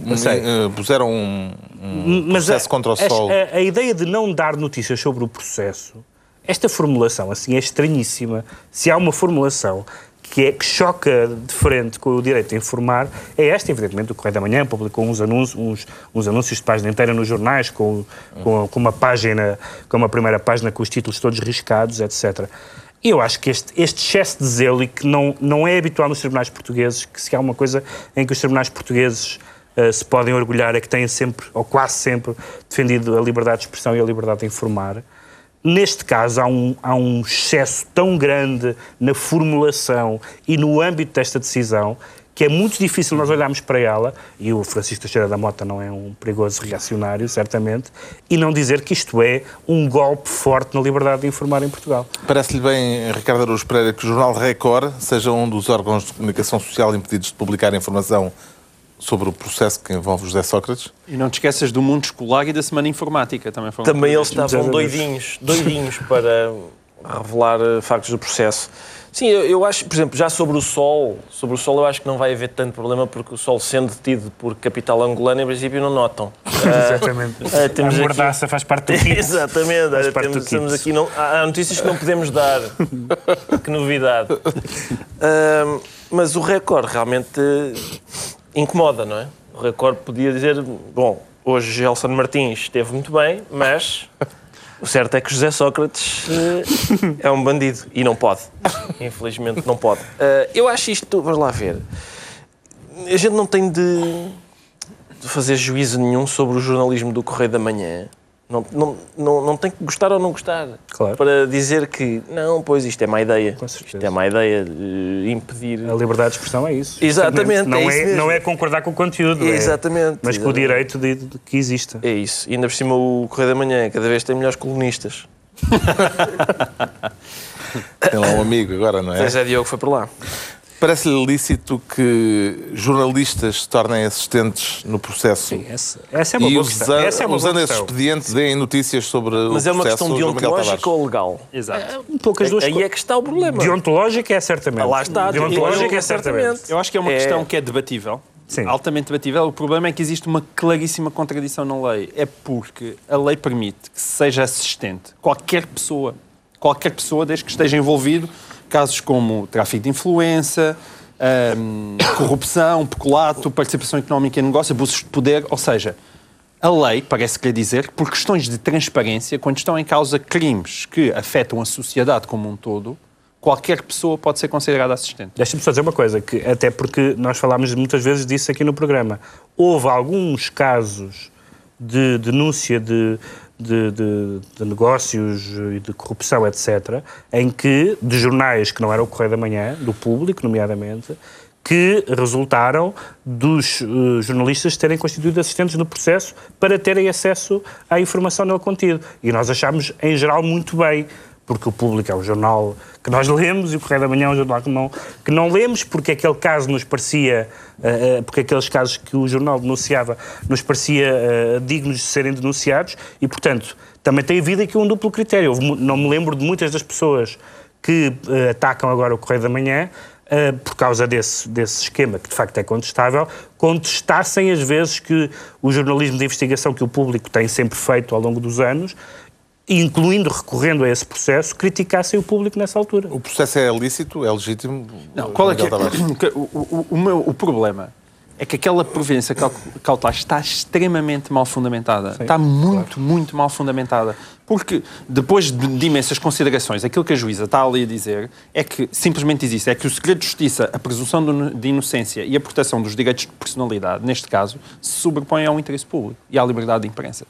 puseram um, um processo a, contra o Sol. A, a, ideia de não dar notícias sobre o processo, esta formulação assim é estranhíssima. Se há uma formulação que, é, que choca de frente com o direito a informar é esta, evidentemente, o Correio da Manhã publicou uns anúncios, uns, uns anúncios de página inteira nos jornais, com, com, com, uma página, com uma primeira página com os títulos todos riscados, etc. Eu acho que este, este excesso de zelo, e que não, não é habitual nos tribunais portugueses, que se há uma coisa em que os tribunais portugueses uh, se podem orgulhar é que têm sempre, ou quase sempre, defendido a liberdade de expressão e a liberdade de informar. Neste caso, há um, há um excesso tão grande na formulação e no âmbito desta decisão que é muito difícil nós olharmos para ela, e o Francisco Teixeira da Mota não é um perigoso reacionário, certamente, e não dizer que isto é um golpe forte na liberdade de informar em Portugal. Parece-lhe bem, Ricardo Araújo Pereira, que o jornal Record seja um dos órgãos de comunicação social impedidos de publicar informação sobre o processo que envolve José Sócrates. E não te esqueças do mundo escolar e da Semana Informática. Também, foram também eles estavam doidinhos, doidinhos para revelar eh, factos do processo. Sim, eu, eu, acho, por exemplo, já sobre o Sol, sobre o Sol eu acho que não vai haver tanto problema porque o Sol sendo detido por capital angolano, em princípio não notam. [LAUGHS] Exatamente. Uh, temos a mordaça aqui... faz parte do [LAUGHS] kit. Exatamente. Faz parte temos, do temos aqui não... Há notícias que não podemos dar. [LAUGHS] que novidade. Uh, mas o recorde realmente incomoda, não é? O Record podia dizer, bom, hoje Gelson Martins esteve muito bem, mas o certo é que José Sócrates uh, é um bandido e não pode. Infelizmente não pode. Uh, eu acho isto, vamos lá ver. A gente não tem de fazer juízo nenhum sobre o jornalismo do Correio da Manhã. Não, não, não, não tem que gostar ou não gostar. Claro. Para dizer que, não, pois isto é má ideia. Isto é má ideia de impedir. A liberdade de expressão é isso. Exatamente. Não é, é, não é concordar com o conteúdo. É exatamente. É, mas exatamente. com o direito de, de, que exista. É isso. E ainda por cima o Correio da Manhã cada vez tem melhores colunistas. [LAUGHS] tem lá um amigo agora, não é? Pois é, Diogo foi por lá. Parece-lhe lícito que jornalistas se tornem assistentes no processo? Sim, essa, essa é uma e boa questão. Usando, essa é uma usando esse expediente, deem notícias sobre Mas o é uma questão deontológica ou legal? Exato. É, um pouco as duas Aí é que está o problema. Deontológica é certamente. Ah, lá está. Deontológica é certamente. Eu acho que é uma é... questão que é debatível. Sim. altamente debatível. O problema é que existe uma claríssima contradição na lei. É porque a lei permite que seja assistente qualquer pessoa, qualquer pessoa, desde que esteja envolvido casos como tráfico de influência, um, [COUGHS] corrupção, peculato, participação económica em negócio, abusos de poder, ou seja, a lei parece querer dizer que por questões de transparência, quando estão em causa crimes que afetam a sociedade como um todo, qualquer pessoa pode ser considerada assistente. Deixa-me só dizer uma coisa, que até porque nós falámos muitas vezes disso aqui no programa. Houve alguns casos de denúncia de de, de, de, negócios e de corrupção, etc., em que, de jornais que não eram o Correio da Manhã, do público, nomeadamente, que resultaram dos uh, jornalistas terem constituído assistentes no processo para terem acesso à informação nele contido. E nós achámos, em geral, muito bem, porque o Público é o jornal que nós lemos e o Correio da Manhã é um jornal que não, que não lemos, porque aquele caso nos parecia, uh, porque aqueles casos que o jornal denunciava nos parecia uh, dignos de serem denunciados e, portanto, também tem havido aqui um duplo critério. Não me lembro de muitas das pessoas que atacam agora o Correio da Manhã por causa desse, desse esquema, que de facto é contestável, contestassem as vezes que o jornalismo de investigação que o público tem sempre feito ao longo dos anos, incluindo recorrendo a esse processo, criticassem o público nessa altura. O processo é lícito, é legítimo? Não, qual é que é? [CLEARS THROAT] O, o, o, meu, o problema é que aquela providência cautelar está extremamente mal fundamentada. Sim, está muito, claro. muito mal fundamentada. Porque, depois de, de, imensas considerações, aquilo que a juíza está ali a dizer é que simplesmente diz isso: é que o segredo de justiça, a presunção de inocência e a proteção dos direitos de personalidade, neste caso, se sobrepõem ao interesse público e à liberdade de imprensa.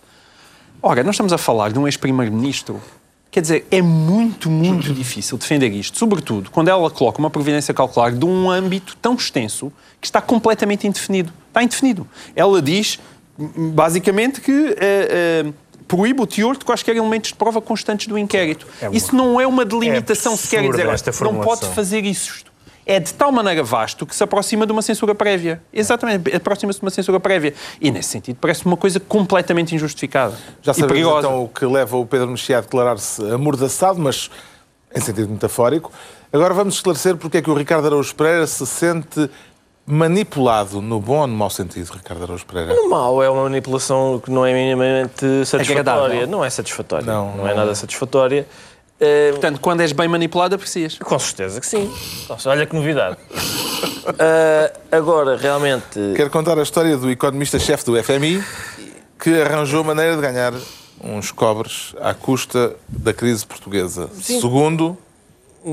Ora, nós estamos a falar de um ex-primeiro-ministro Quer dizer, é muito, muito difícil defender isto, sobretudo quando ela coloca uma providência calcular de um âmbito tão extenso que está completamente indefinido. Está indefinido. Ela diz, basicamente, que uh, uh, proíbe o teor de quaisquer elementos de prova constantes do inquérito. É uma... Isso não é uma delimitação, é se quer dizer, não pode fazer isso é de tal maneira vasto que se aproxima de uma censura prévia. Exatamente, aproxima-se de uma censura prévia. E, nesse sentido, parece uma coisa completamente injustificada. Já sabemos então o que leva o Pedro Mexia a declarar-se amordaçado, mas em sentido metafórico. Agora vamos esclarecer porque é que o Ricardo Araújo Pereira se sente manipulado, no bom ou no mau sentido, Ricardo Araújo Pereira? No mau é uma manipulação que não é minimamente satisfatória. não é satisfatória. Não, não, não é nada satisfatória. Uh, Portanto, quando és bem manipulado, aprecias. Com certeza que sim. Nossa, olha que novidade. uh, agora, realmente. Quero contar a história do economista-chefe do FMI que arranjou maneira de ganhar uns cobres à custa da crise portuguesa. Sim. Segundo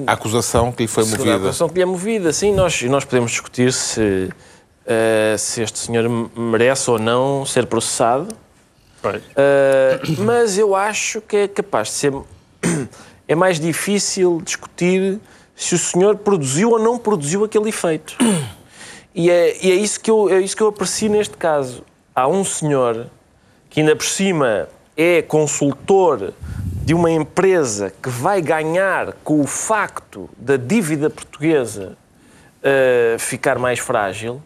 a acusação que lhe foi Segundo movida. A acusação que lhe é movida, sim. Nós, nós podemos discutir se, uh, se este senhor merece ou não ser processado. mas eu acho que é capaz de ser é mais difícil discutir se o senhor produziu ou não produziu aquele efeito. E é, e é, isso, que eu, é isso que eu aprecio neste caso. Há um senhor que, ainda por cima, é consultor de uma empresa que vai ganhar com o facto da dívida portuguesa uh, ficar mais frágil,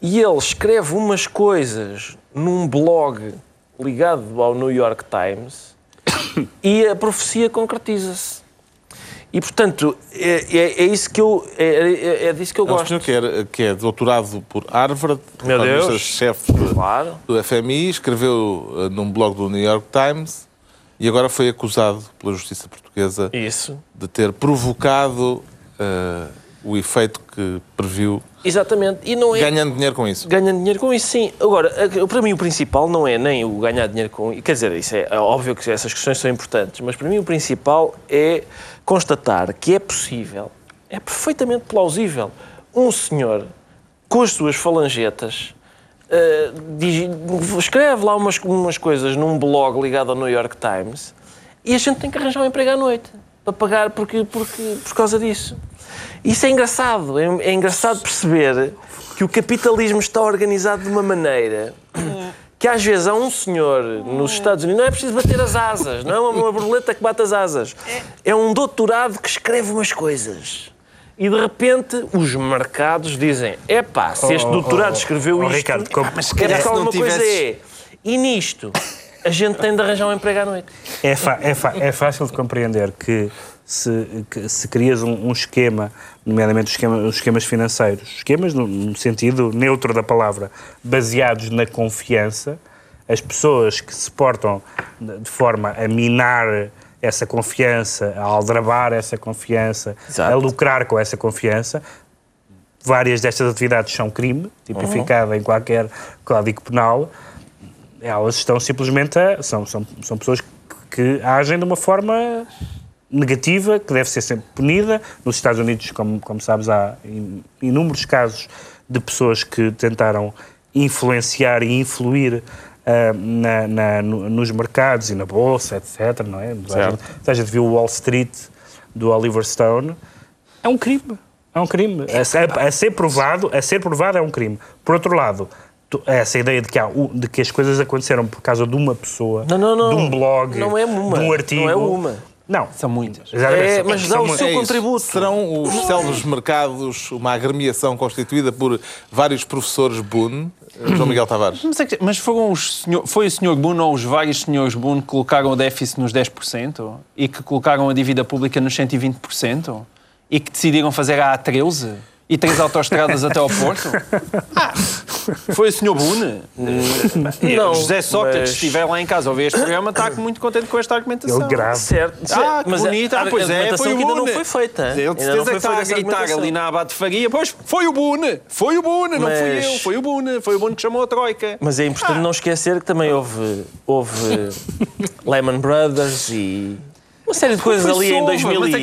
e ele escreve umas coisas num blog ligado ao New York Times e a profecia concretiza-se. E, portanto, é, é, é, isso que eu, é, é, é disso que eu gosto. É um que é, que é doutorado por Harvard, chefe claro. do FMI, escreveu uh, num blog do New York Times e agora foi acusado pela justiça portuguesa isso. de ter provocado uh, o efeito que previu Exatamente. E não é... Ganhando dinheiro com isso. Ganhando dinheiro com isso, sim. Agora, para mim o principal não é nem o ganhar dinheiro com. Quer dizer, isso é, é óbvio que essas questões são importantes, mas para mim o principal é constatar que é possível, é perfeitamente plausível, um senhor com as suas falangetas uh, diz, escreve lá umas, umas coisas num blog ligado ao New York Times e a gente tem que arranjar um emprego à noite para pagar porque, porque, por causa disso. Isso é engraçado. É, é engraçado perceber que o capitalismo está organizado de uma maneira que às vezes há um senhor nos Estados Unidos, não é preciso bater as asas, não é uma borboleta que bate as asas. É um doutorado que escreve umas coisas. E de repente os mercados dizem: epá, se este oh, oh, doutorado oh, escreveu isto, Ricardo, como, mas se calhar uma coisa é. E nisto, a gente tem de arranjar um emprego à noite. É, é, é fácil de compreender que se, se crias um, um, esquema, nomeadamente os, esquema, os esquemas financeiros, esquemas no, no, sentido neutro da palavra, baseados na confiança, as pessoas que se portam de forma a minar essa confiança, a aldrabar essa confiança, Exato. a lucrar com essa confiança, várias destas atividades são crime, tipificado uhum. em qualquer código penal, elas estão simplesmente a, são, são, são pessoas que, que agem de uma forma negativa, que deve ser sempre punida. Nos Estados Unidos, como, como sabes, há inúmeros casos de pessoas que tentaram influenciar e influir uh, na, na, no, nos mercados e na bolsa, etc. Não é? Certo. A gente viu o Wall Street do Oliver Stone. É um crime. É um crime. A, a, a, ser provado, a ser provado é um crime. Por outro lado, essa ideia de que, há, de que as coisas aconteceram por causa de uma pessoa, não, não, não. de um blog, não é uma, de um artigo. Não é uma Não. São muitas. É, mas dá são o seu É contributo. Serão os célebres mercados uma agremiação constituída por vários professores Boone, eh, João Miguel Tavares. Mas, é que- mas foram os senhor- foi o Sr. Boone ou os vários senhores Boone que colocaram o déficit nos 10% e que colocaram a dívida pública nos 120% e que decidiram fazer a A13 e três autoestradas até ao Porto? [LAUGHS] Ah, foi o Sr. Boone? Não, José Sócrates, mas- se estiver lá em casa a ouvir este programa, está muito contente com esta argumentação. Ele grave. Certo, Ah, que mas bonito. a, Ah, pois a é, argumentação foi o que ainda Boone. não foi feita. Ele Ainda não certeza foi que está a gritar ali na abate faria. Pois, foi o Boone, foi o Boone, não fui eu, foi o Boone, foi o Boone que chamou a Troika. Mas é Ah. importante não esquecer que também houve, houve Lehman Brothers e uma série de coisas ali em houve, 2000 mas a e...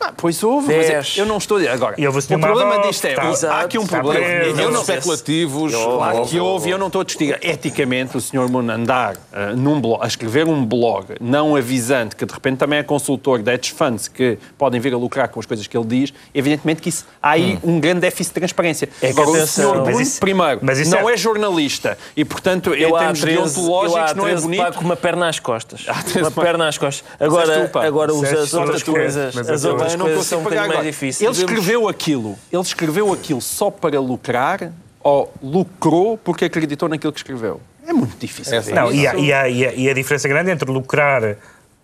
Ah, pois houve, mas é- eu não estou a dizer. Agora, E o problema disto é, está- há aqui um problema. Eu não, especulativos. Claro que houve, eu não estou a distinguir. Eticamente, o Sr. Moon andar ah, num blog, a escrever um blog não avisando que de repente também é consultor de hedge funds que podem vir a lucrar com as coisas que ele diz, evidentemente que isso, há aí um grande déficit de transparência. É que Agora, o. Mas Boone, isso- primeiro, mas isso não é- é... jornalista e, portanto, em Eu há termos 13, eu há deontológicos, não é 13 bonito. com uma perna às costas. [LAUGHS] Uma perna às costas. és Agora, agora é as outras coisas, as Eu não coisas são um pagar mais difíceis. Ele escreveu aquilo. Ele escreveu aquilo só para lucrar ou lucrou porque acreditou naquilo que escreveu? É muito difícil. Essa- ver Não, e, há, e, há, e, há, e a diferença grande entre lucrar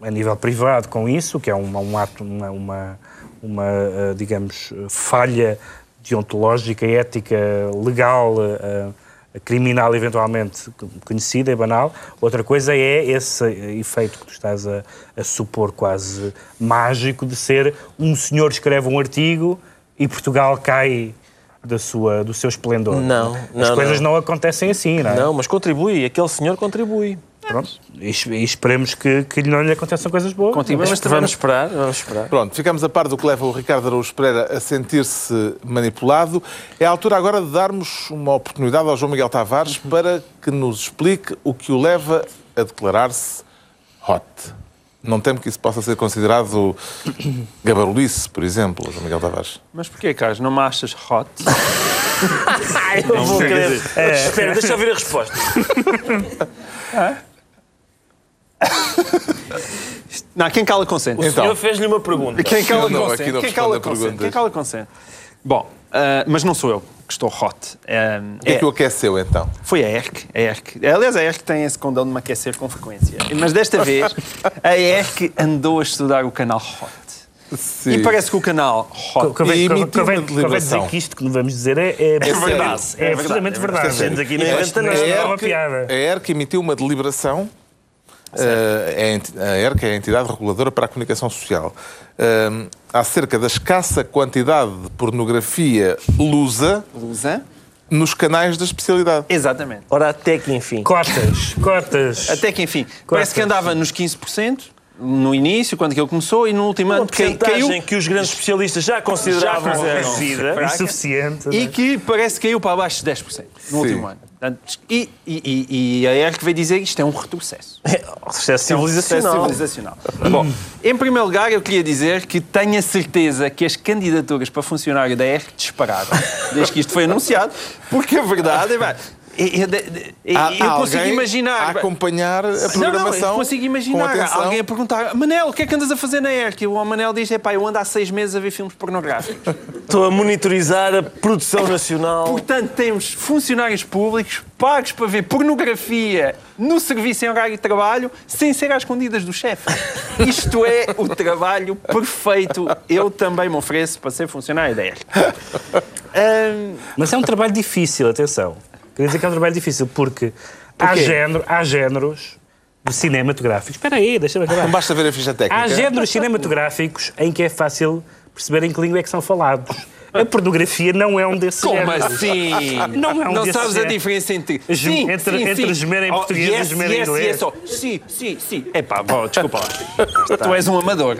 a nível privado com isso, que é uma, um ato, uma, uma, uma, eh, digamos, falha deontológica, ética, legal, eh, criminal eventualmente conhecida e banal. Outra coisa é esse efeito que tu estás a, a supor quase mágico de ser um senhor escreve um artigo e Portugal cai da sua, do seu esplendor. Não, As não, coisas não. não acontecem assim, não é? Não, mas contribui. Aquele senhor contribui. Pronto. E, e esperemos que, que não lhe aconteçam coisas boas. Continua, mas também Vamos esperar, vamos esperar. Pronto, ficamos a par do que leva o Ricardo Araújo Pereira a sentir-se manipulado. É a altura agora de darmos uma oportunidade ao João Miguel Tavares para que nos explique o que o leva a declarar-se hot. Não temo que isso possa ser considerado [COUGHS] gabarulice, por exemplo, João Miguel Tavares. Mas porquê, Carlos? Não me achas hot? [LAUGHS] Eu vou querer. quer É, Espera, deixa eu ouvir a resposta. [LAUGHS] [LAUGHS] Não, quem cala consente. O Então. senhor fez-lhe uma pergunta. Quem cala Não, consente. não Quem cala consente. Quem cala consente. Bom, ah, mas não sou eu que estou hot. Ah, O que é que o aqueceu, então? Foi a ERC. A ERC. Aliás, a ERC tem esse condão de me aquecer com frequência. Mas desta vez, a ERC andou a estudar o canal Hot. Sim. E parece que o canal Hot... Convém, E dizer que isto que vamos dizer é, é, verdade. É, É absolutamente verdade, é verdade. verdade. Gente, aqui não A inventa nada. É uma piada. a ERC emitiu uma deliberação. Eh, é a ERC é a entidade reguladora para a comunicação social. eh, acerca da escassa quantidade de pornografia lusa Lusa. nos canais da especialidade. Exatamente. Ora, até que enfim. Cotas, cotas. Até que, enfim, parece que andava nos 15% no início, quando aquilo começou, e no último ano caiu... que os grandes especialistas já consideravam Já. Fraca. insuficiente. E que parece que caiu para abaixo de 10% no último ano. Portanto, e, e, e, a ERC veio dizer que isto é um retrocesso. Sucesso É um civilizacional. sucesso civilizacional. Bom, em primeiro lugar, eu queria dizer que tenho a certeza que as candidaturas para funcionário da ERC dispararam desde que isto foi anunciado, porque a verdade é. Pá, eu, eu- Há, eu consigo alguém imaginar. a acompanhar a Não, não, programação. eu consigo com imaginar atenção. alguém a perguntar Manel, o que é que andas a fazer na ERC? E o Manel diz, epá, eu ando há seis meses a ver filmes pornográficos. [LAUGHS] Estou a monitorizar a produção nacional. Portanto, temos funcionários públicos pagos para ver pornografia no serviço em horário de trabalho sem ser às escondidas do chefe. [LAUGHS] Isto é o trabalho perfeito. Eu também me ofereço para ser funcionário da ERC. Ahm, Mas é um trabalho difícil, atenção. Queria dizer que é um trabalho difícil porque há, género, há géneros de cinematográficos. Espera aí, deixa-me acabar. Não basta ver a ficha técnica. Há géneros cinematográficos em que é fácil perceber em que língua é que são falados. A pornografia não é um desses como géneros. assim? Não é um Não desses sabes a géneros. diferença entre... Gem- entre- entre gemer em português e yes, gemer em yes, inglês. Yes, oh. Sim, sim, sim. Epá, bom, desculpa lá. Tu és um amador.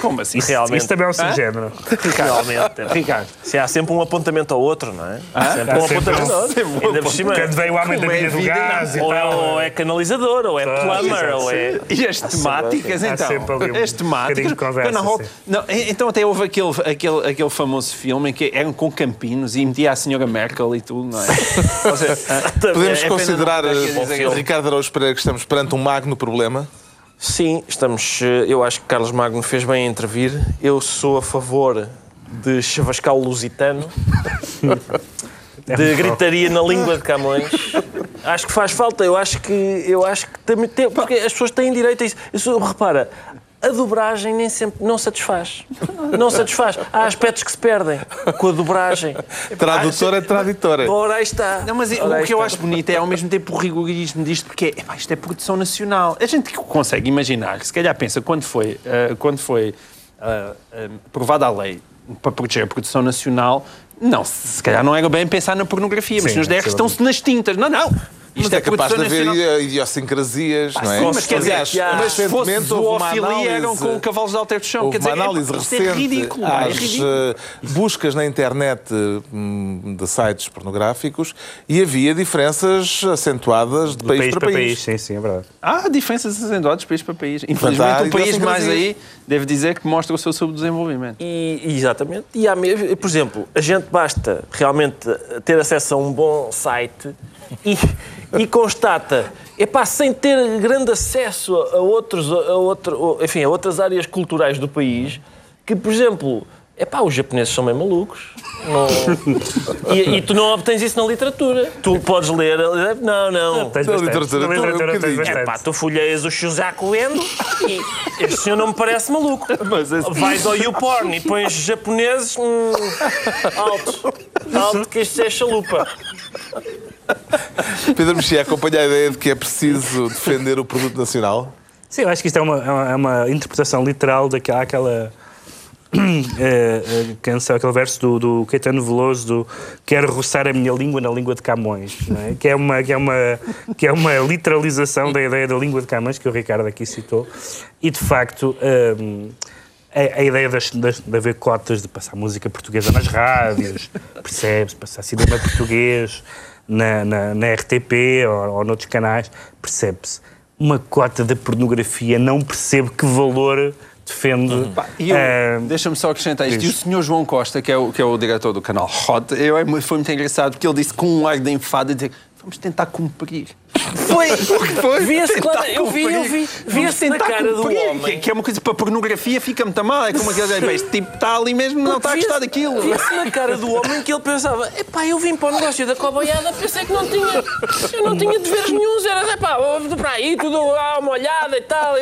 Como assim? Realmente. Isso também é um subgénero. Realmente. Ricardo. Se há sempre um apontamento ao outro, não é? Sempre Há um sempre apontamento um- ao outro. Ainda por cima. Quando veio o homem da é milha do gás e Ou é, tal. ou é canalizador, ou é plumber, ou é. E as temáticas, Há então? sempre ali um as temáticas. bocadinho de conversa, a sim. Não, e- então até houve aquele, aquele, aquele famoso filme em que eram com campinos e metia a senhora Merkel e tudo, não é? [LAUGHS] Seja, ah, Podemos É considerar, dizer Ricardo Araújo Pereira, que estamos perante um magno problema? Sim, estamos. eh, Eu acho que Carlos Magno fez bem em intervir. Eu sou a favor de chavascal lusitano, [LAUGHS] de gritaria na língua de Camões. Acho que faz falta. Eu acho que. Eu acho que também tem, porque as pessoas têm direito a isso. Isso, repara. A dobragem nem sempre não satisfaz. Não satisfaz. Há aspectos que se perdem com a dobragem. Tradutora é traditora. Ora, aí está. Não, mas Ora, o que eu está. acho bonito é ao mesmo tempo o rigorismo disto, porque epá, isto é produção nacional. A gente consegue imaginar, se calhar pensa, quando foi, ah, quando foi ah, aprovada a lei para proteger a produção nacional, não, se calhar não era bem pensar na pornografia, mas Sim, nos DR sim. estão-se nas tintas. Não, não. Mas Isto é capaz de haver nacional. idiosincrasias, não é? Sim, mas quer dizer, Aliás, fosse recentemente houve uma análise... com cavalos de alter do chão. Quer dizer, uma análise é, isto é recente ridículo. é às ridículo. eh, buscas na internet hum, de sites pornográficos e havia diferenças acentuadas de país, país para para país. país, sim, sim, é verdade. Há diferenças acentuadas de país para país. Infelizmente, o país mais aí, devo dizer, que mostra o seu subdesenvolvimento. E, exatamente. E há, por exemplo, a gente basta realmente ter acesso a um bom site e, e constata, epá, sem ter grande acesso a, outros, a, outro, enfim, a outras áreas culturais do país, que, por exemplo, epá, os japoneses são meio malucos. Não- e, e tu não obtens isso na literatura. Tu podes ler. Não, não. Tens bastante. literatura, então, literatura tens digo? bastante. Epá, tu folheias o Shuzaku Endo e este senhor não me parece maluco. Vais ao YouPorn e pões japoneses hum, alto. Alto que isto é chalupa. Pedro Mexia acompanha a ideia de que é preciso defender o produto nacional? Sim, eu acho que isto é uma, é uma, é interpretação literal daquela aquela, [CLEARS THROAT] eh, eh, canção, aquele verso do, do Caetano Veloso do Quero roçar a minha língua na língua de Camões, é? que, é uma, que, é uma, que é uma literalização da ideia da língua de Camões que o Ricardo aqui citou. E, de facto, hum, a, a ideia das, das, de haver cotas de passar música portuguesa nas rádios, percebe-se, passar cinema português na, na, na RTP ou, ou noutros canais, percebe-se. Uma cota de pornografia, não percebo que valor defende. Eu- ah, Deixa-me só acrescentar isto. E o senhor João Costa, que é o, que é o diretor do canal Hot, eu, é foi muito engraçado porque ele disse com um ar de enfado vamos tentar cumprir. Foi, [LAUGHS] foi. Via-se tentar claro, eu vi, eu cumprir. vi. Via-se na cara do cumprir. homem. Que, que é uma coisa para pornografia fica muito mal. É como aquele "Bem, este tipo está ali mesmo, não está a gostar daquilo. Via-se na cara do homem que ele pensava: epá, eu vim para o negócio da coboiada, pensei que não tinha, eu não tinha deveres nenhums, era epá, vou para aí, tudo há uma olhada e tal,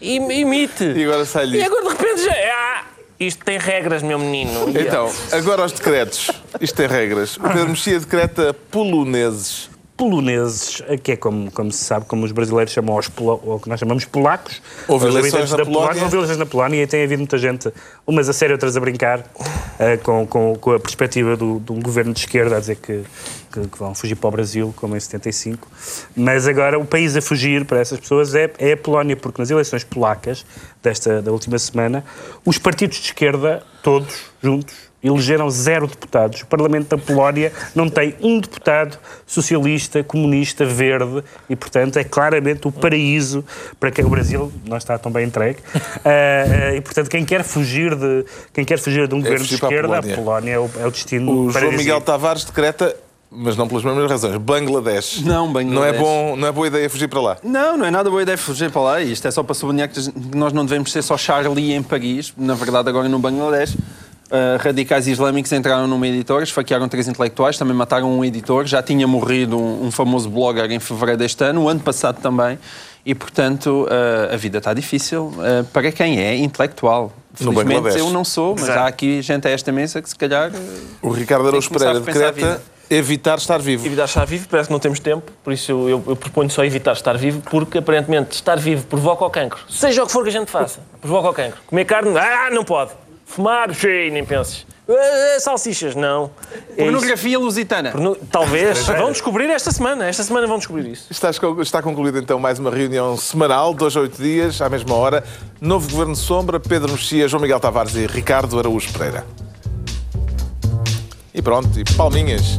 e, imite. E agora sai-lhe E agora de repente já. Ah, isto tem regras, meu menino. Então, agora aos decretos. Isto tem regras. O Pedro Mexia decreta poloneses. Poloneses, que é como, como se sabe, como os brasileiros chamam polo, ou que nós chamamos polacos. Houve Os eleições na da Polónia. Polónia. Houve eleições na Polónia e tem havido muita gente, umas a sério, outras a brincar, eh, com, com, com a perspectiva do, de um governo de esquerda a dizer que, que, que vão fugir para o Brasil, como em 75. Mas agora o país a fugir para essas pessoas é, é a Polónia, porque nas eleições polacas desta, da última semana, os partidos de esquerda, todos juntos, elegeram zero deputados. O Parlamento da Polónia não tem um deputado socialista, comunista, verde e, portanto, é claramente o paraíso para quem o Brasil não está tão bem entregue. Ah, [LAUGHS] ah, e, portanto, quem quer fugir de, quem quer fugir de um governo de esquerda, a Polónia. Polónia é o, é o destino O João. Miguel Tavares decreta, mas não pelas mesmas razões, Bangladesh. Não, Bangladesh. Não é, bom, não é boa ideia fugir para lá. Não, não é nada boa ideia fugir para lá. Isto é só para sublinhar que nós não devemos ser só Charlie em Paris. Na verdade, agora no Bangladesh, ah, radicais islâmicos entraram numa editora, esfaquearam três intelectuais, também mataram um editor. Já tinha morrido um, um famoso blogger em fevereiro deste ano, o ano passado também. E, portanto, ah, a vida está difícil ah, para quem é intelectual. No Felizmente eu não sou, mas Exato. há aqui gente a esta mesa que se calhar. O Ricardo Araújo Pereira decreta evitar estar vivo. Evitar estar vivo, parece que não temos tempo, por isso eu, eu, eu proponho só evitar estar vivo, porque aparentemente estar vivo provoca o cancro. Seja o que for que a gente faça, provoca o cancro. Comer carne, ah, não pode. Fumar, cheio, nem penses. Ah, salsichas, não. É. Pornografia lusitana. Porno- Talvez. Vão descobrir esta semana. Esta semana vão descobrir isso. Está, está concluída então mais uma reunião semanal, dois a oito dias, à mesma hora. Novo Governo de Sombra, Pedro Mexia, João Miguel Tavares e Ricardo Araújo Pereira. E pronto, e palminhas.